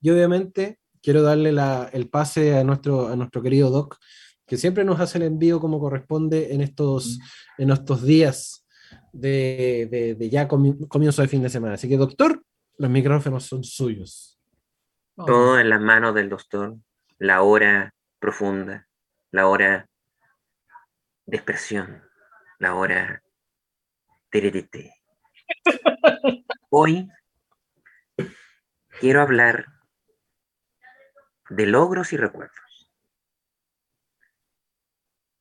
Y obviamente quiero darle la- el pase a nuestro, a nuestro querido Doc, que siempre nos hace el envío como corresponde en estos, en estos días de, de- de ya comi- comienzo de fin de semana. Así que, doctor, los micrófonos son suyos. Todo en las manos del doctor. La hora profunda, la hora de expresión, la hora teretete. Hoy quiero hablar de logros y recuerdos.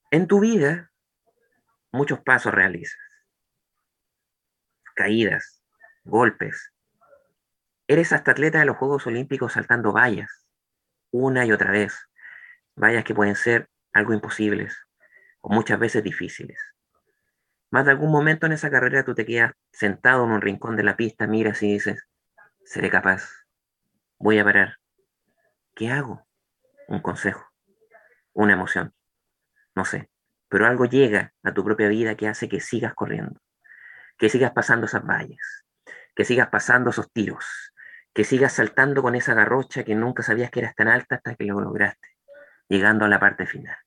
En tu vida, muchos pasos realizas, caídas, golpes. Eres hasta atleta de los Juegos Olímpicos saltando vallas, una y otra vez. Vallas que pueden ser algo imposibles o muchas veces difíciles. Más de algún momento en esa carrera tú te quedas sentado en un rincón de la pista, miras y dices, seré capaz, voy a parar. ¿Qué hago? Un consejo, una emoción, no sé, pero algo llega a tu propia vida que hace que sigas corriendo, que sigas pasando esas vallas, que sigas pasando esos tiros, que sigas saltando con esa garrocha que nunca sabías que eras tan alta hasta que lo lograste, llegando a la parte final.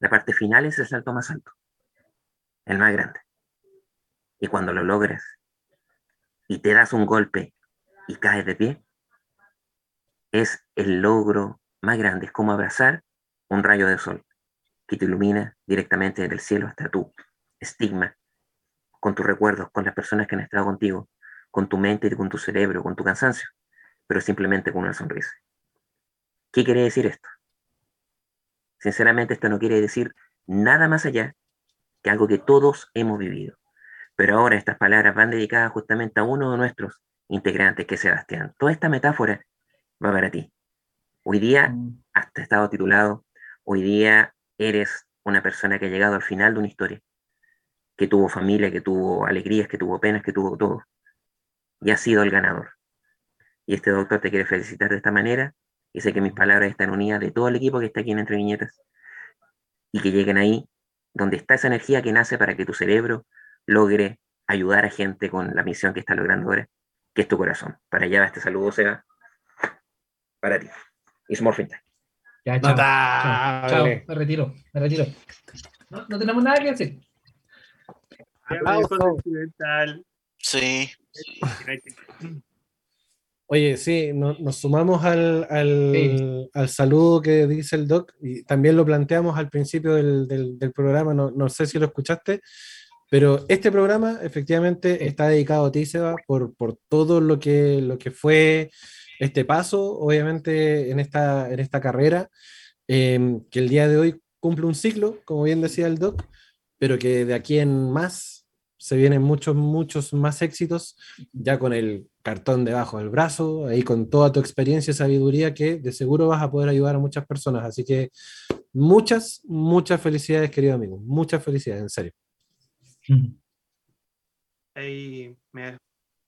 La parte final es el salto más alto, el más grande. Y cuando lo logras y te das un golpe y caes de pie, es el logro más grande, es como abrazar un rayo de sol que te ilumina directamente desde el cielo hasta tu estigma, con tus recuerdos, con las personas que han estado contigo, con tu mente con tu cerebro, con tu cansancio, pero simplemente con una sonrisa. ¿Qué quiere decir esto? Sinceramente, esto no quiere decir nada más allá que algo que todos hemos vivido. Pero ahora estas palabras van dedicadas justamente a uno de nuestros integrantes, que es Sebastián. Toda esta metáfora va para ti. Hoy día has estado titulado, hoy día eres una persona que ha llegado al final de una historia, que tuvo familia, que tuvo alegrías, que tuvo penas, que tuvo todo, y has sido el ganador. Y este doctor te quiere felicitar de esta manera, y sé que mis palabras están unidas de todo el equipo que está aquí en Entre Viñetas, y que lleguen ahí, donde está esa energía que nace para que tu cerebro logre ayudar a gente con la misión que está logrando ahora, que es tu corazón. Para allá este saludo, sea para ti. It's Morphin Time. Ya, chao, chao, chao, me retiro, me retiro. No, no tenemos nada que decir. Sí. Oye, sí, no- nos sumamos al, al- al saludo que dice el doc y también lo planteamos al principio del, del- del programa, no, no sé si lo escuchaste, pero este programa efectivamente está dedicado a ti, Seba, por, por todo lo que, lo que fue este paso, obviamente, en esta, en esta carrera, em, que el día de hoy cumple un ciclo, como bien decía el doc, pero que de aquí en más se vienen muchos, muchos más éxitos, ya con el cartón debajo del brazo, ahí con toda tu experiencia y sabiduría que de seguro vas a poder ayudar a muchas personas. Así que muchas, muchas felicidades, querido amigo. Muchas felicidades, en serio. Ahí me,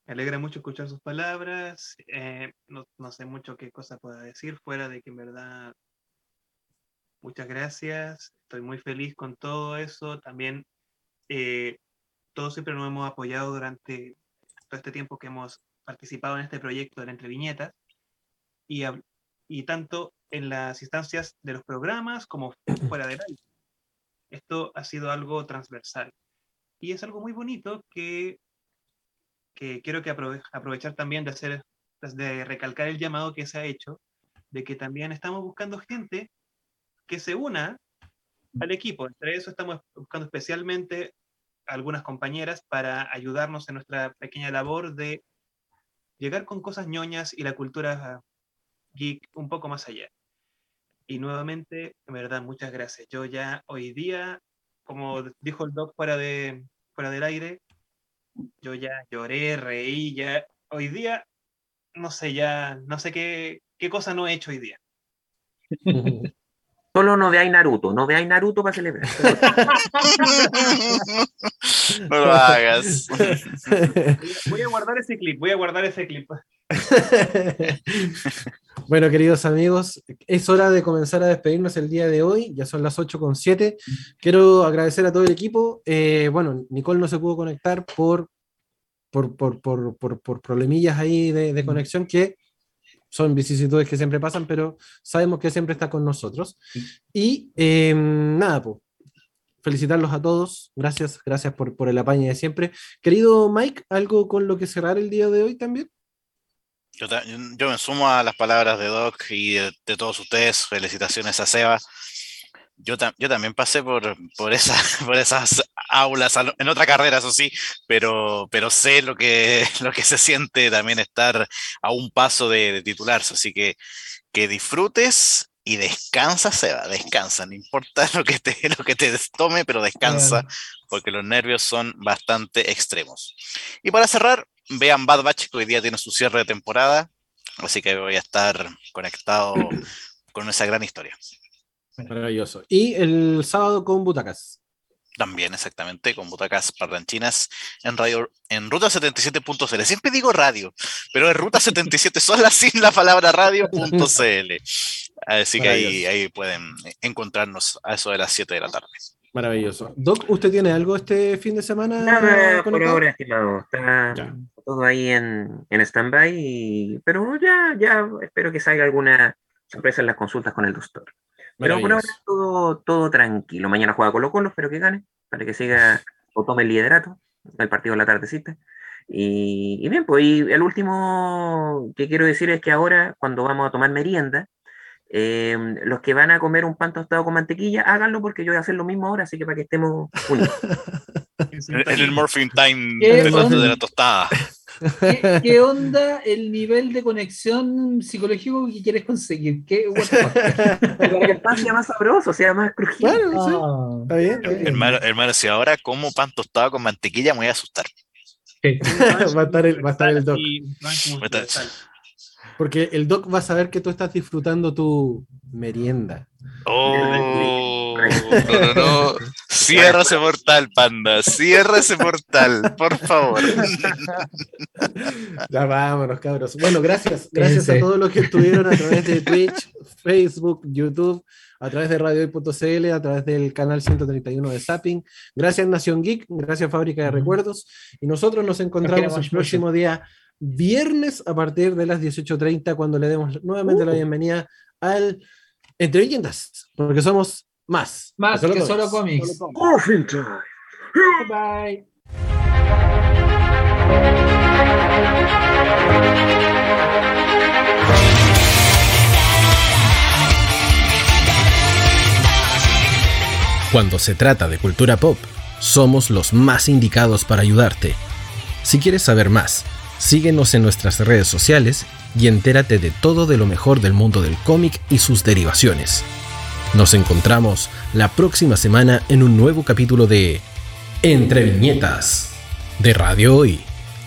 me alegra mucho escuchar sus palabras. eh, no, no sé mucho qué cosa pueda decir fuera de que en verdad muchas gracias. Estoy muy feliz con todo eso. También eh, todos siempre nos hemos apoyado durante todo este tiempo que hemos participado en este proyecto de Entre Viñetas y, y tanto en las instancias de los programas como fuera del aire. Esto ha sido algo transversal y es algo muy bonito que, que quiero que aprove- aprovechar también de hacer, de recalcar el llamado que se ha hecho, de que también estamos buscando gente que se una al equipo. Entre eso estamos buscando especialmente algunas compañeras para ayudarnos en nuestra pequeña labor de llegar con cosas ñoñas y la cultura geek un poco más allá. Y nuevamente, en verdad, muchas gracias. Yo ya hoy día, como dijo el doc fuera, de, fuera del aire, yo ya lloré, reí, ya hoy día, no sé, ya, no sé qué, qué cosa no he hecho hoy día. Solo no veáis Naruto, no veáis Naruto para celebrar. No lo hagas. Voy a guardar ese clip, voy a guardar ese clip. Bueno, queridos amigos, es hora de comenzar a despedirnos el día de hoy. Ya son las 8 con 7. Quiero agradecer a todo el equipo. Eh, bueno, Nicole no se pudo conectar por, por, por, por, por- problemillas ahí de, de conexión que son vicisitudes que siempre pasan, pero sabemos que siempre está con nosotros. Y eh, nada, pues, felicitarlos a todos. Gracias, gracias por, por el apaño de siempre. Querido Mike, ¿algo con lo que cerrar el día de hoy también? Yo, yo me sumo a las palabras de Doc y de, de todos ustedes. Felicitaciones a Seba. Yo, yo también pasé por, por, esa, por esas aulas en otra carrera, eso sí, pero, pero sé lo que, lo que se siente también estar a un paso de, de titularse. Así que que disfrutes y descansa, Seba, descansa. No importa lo que te, lo que te tome, pero descansa, porque los nervios son bastante extremos. Y para cerrar, vean Bad Batch, que hoy día tiene su cierre de temporada, así que voy a estar conectado con esa gran historia. Maravilloso. Y el sábado con Butacas. También, exactamente, con butacas parlanchinas en radio, en ruta 77.cl. Siempre digo radio, pero es ruta 77 sola sin la palabra radio.cl. Así que ahí, ahí pueden encontrarnos a eso de las 7 de la tarde. Maravilloso. Doc, ¿usted tiene algo este fin de semana? Nada por ahora, estimado. Está todo ahí en, en stand-by, y- pero ya, ya espero que salga alguna sorpresa en las consultas con el doctor. Pero por ahora Maravilloso. todo, todo tranquilo. Mañana juega Colo Colo, espero que gane, para que siga o tome el liderato del partido de la tardecita. Y, y bien, pues y el último que quiero decir es que ahora, cuando vamos a tomar merienda, eh, los que van a comer un pan tostado con mantequilla, háganlo porque yo voy a hacer lo mismo ahora, así que para que estemos unidos. En en el Morphine Time ¿Qué de, la- onda? de la tostada. ¿Qué, qué onda el nivel de conexión psicológico que quieres conseguir? ¿Qué? Para que el pan sea más sabroso, sea más crujiente. Ah, Está bien, está bien. Hermano, hermano, si ahora como pan tostado con mantequilla, me voy a asustar. va, a estar el, va a estar el Doc. Y no. Porque el doc va a saber que tú estás disfrutando tu merienda. Oh, no, no, no. Cierra ese portal, panda. Cierra ese portal, por favor. Ya vámonos, cabros. Bueno, gracias. Gracias a todos los que estuvieron a través de Twitch, Facebook, YouTube, a través de radiohoy.cl, a través del canal 131 de Zapping. Gracias, Nación Geek. Gracias, Fábrica de Recuerdos. Y nosotros nos encontramos el próximo día, viernes, a partir de las 18.30, cuando le demos nuevamente la bienvenida al Entre Leyendas, porque somos más. Más que solo cómics. Bye. Cuando se trata de cultura pop, somos los más indicados para ayudarte. Si quieres saber más, síguenos en nuestras redes sociales y entérate de todo de lo mejor del mundo del cómic y sus derivaciones. Nos encontramos la próxima semana en un nuevo capítulo de Entre Viñetas de Radio Hoy,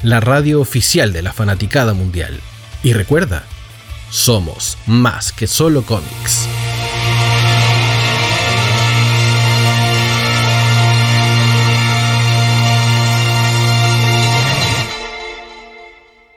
la radio oficial de la fanaticada mundial. Y recuerda, somos más que solo cómics.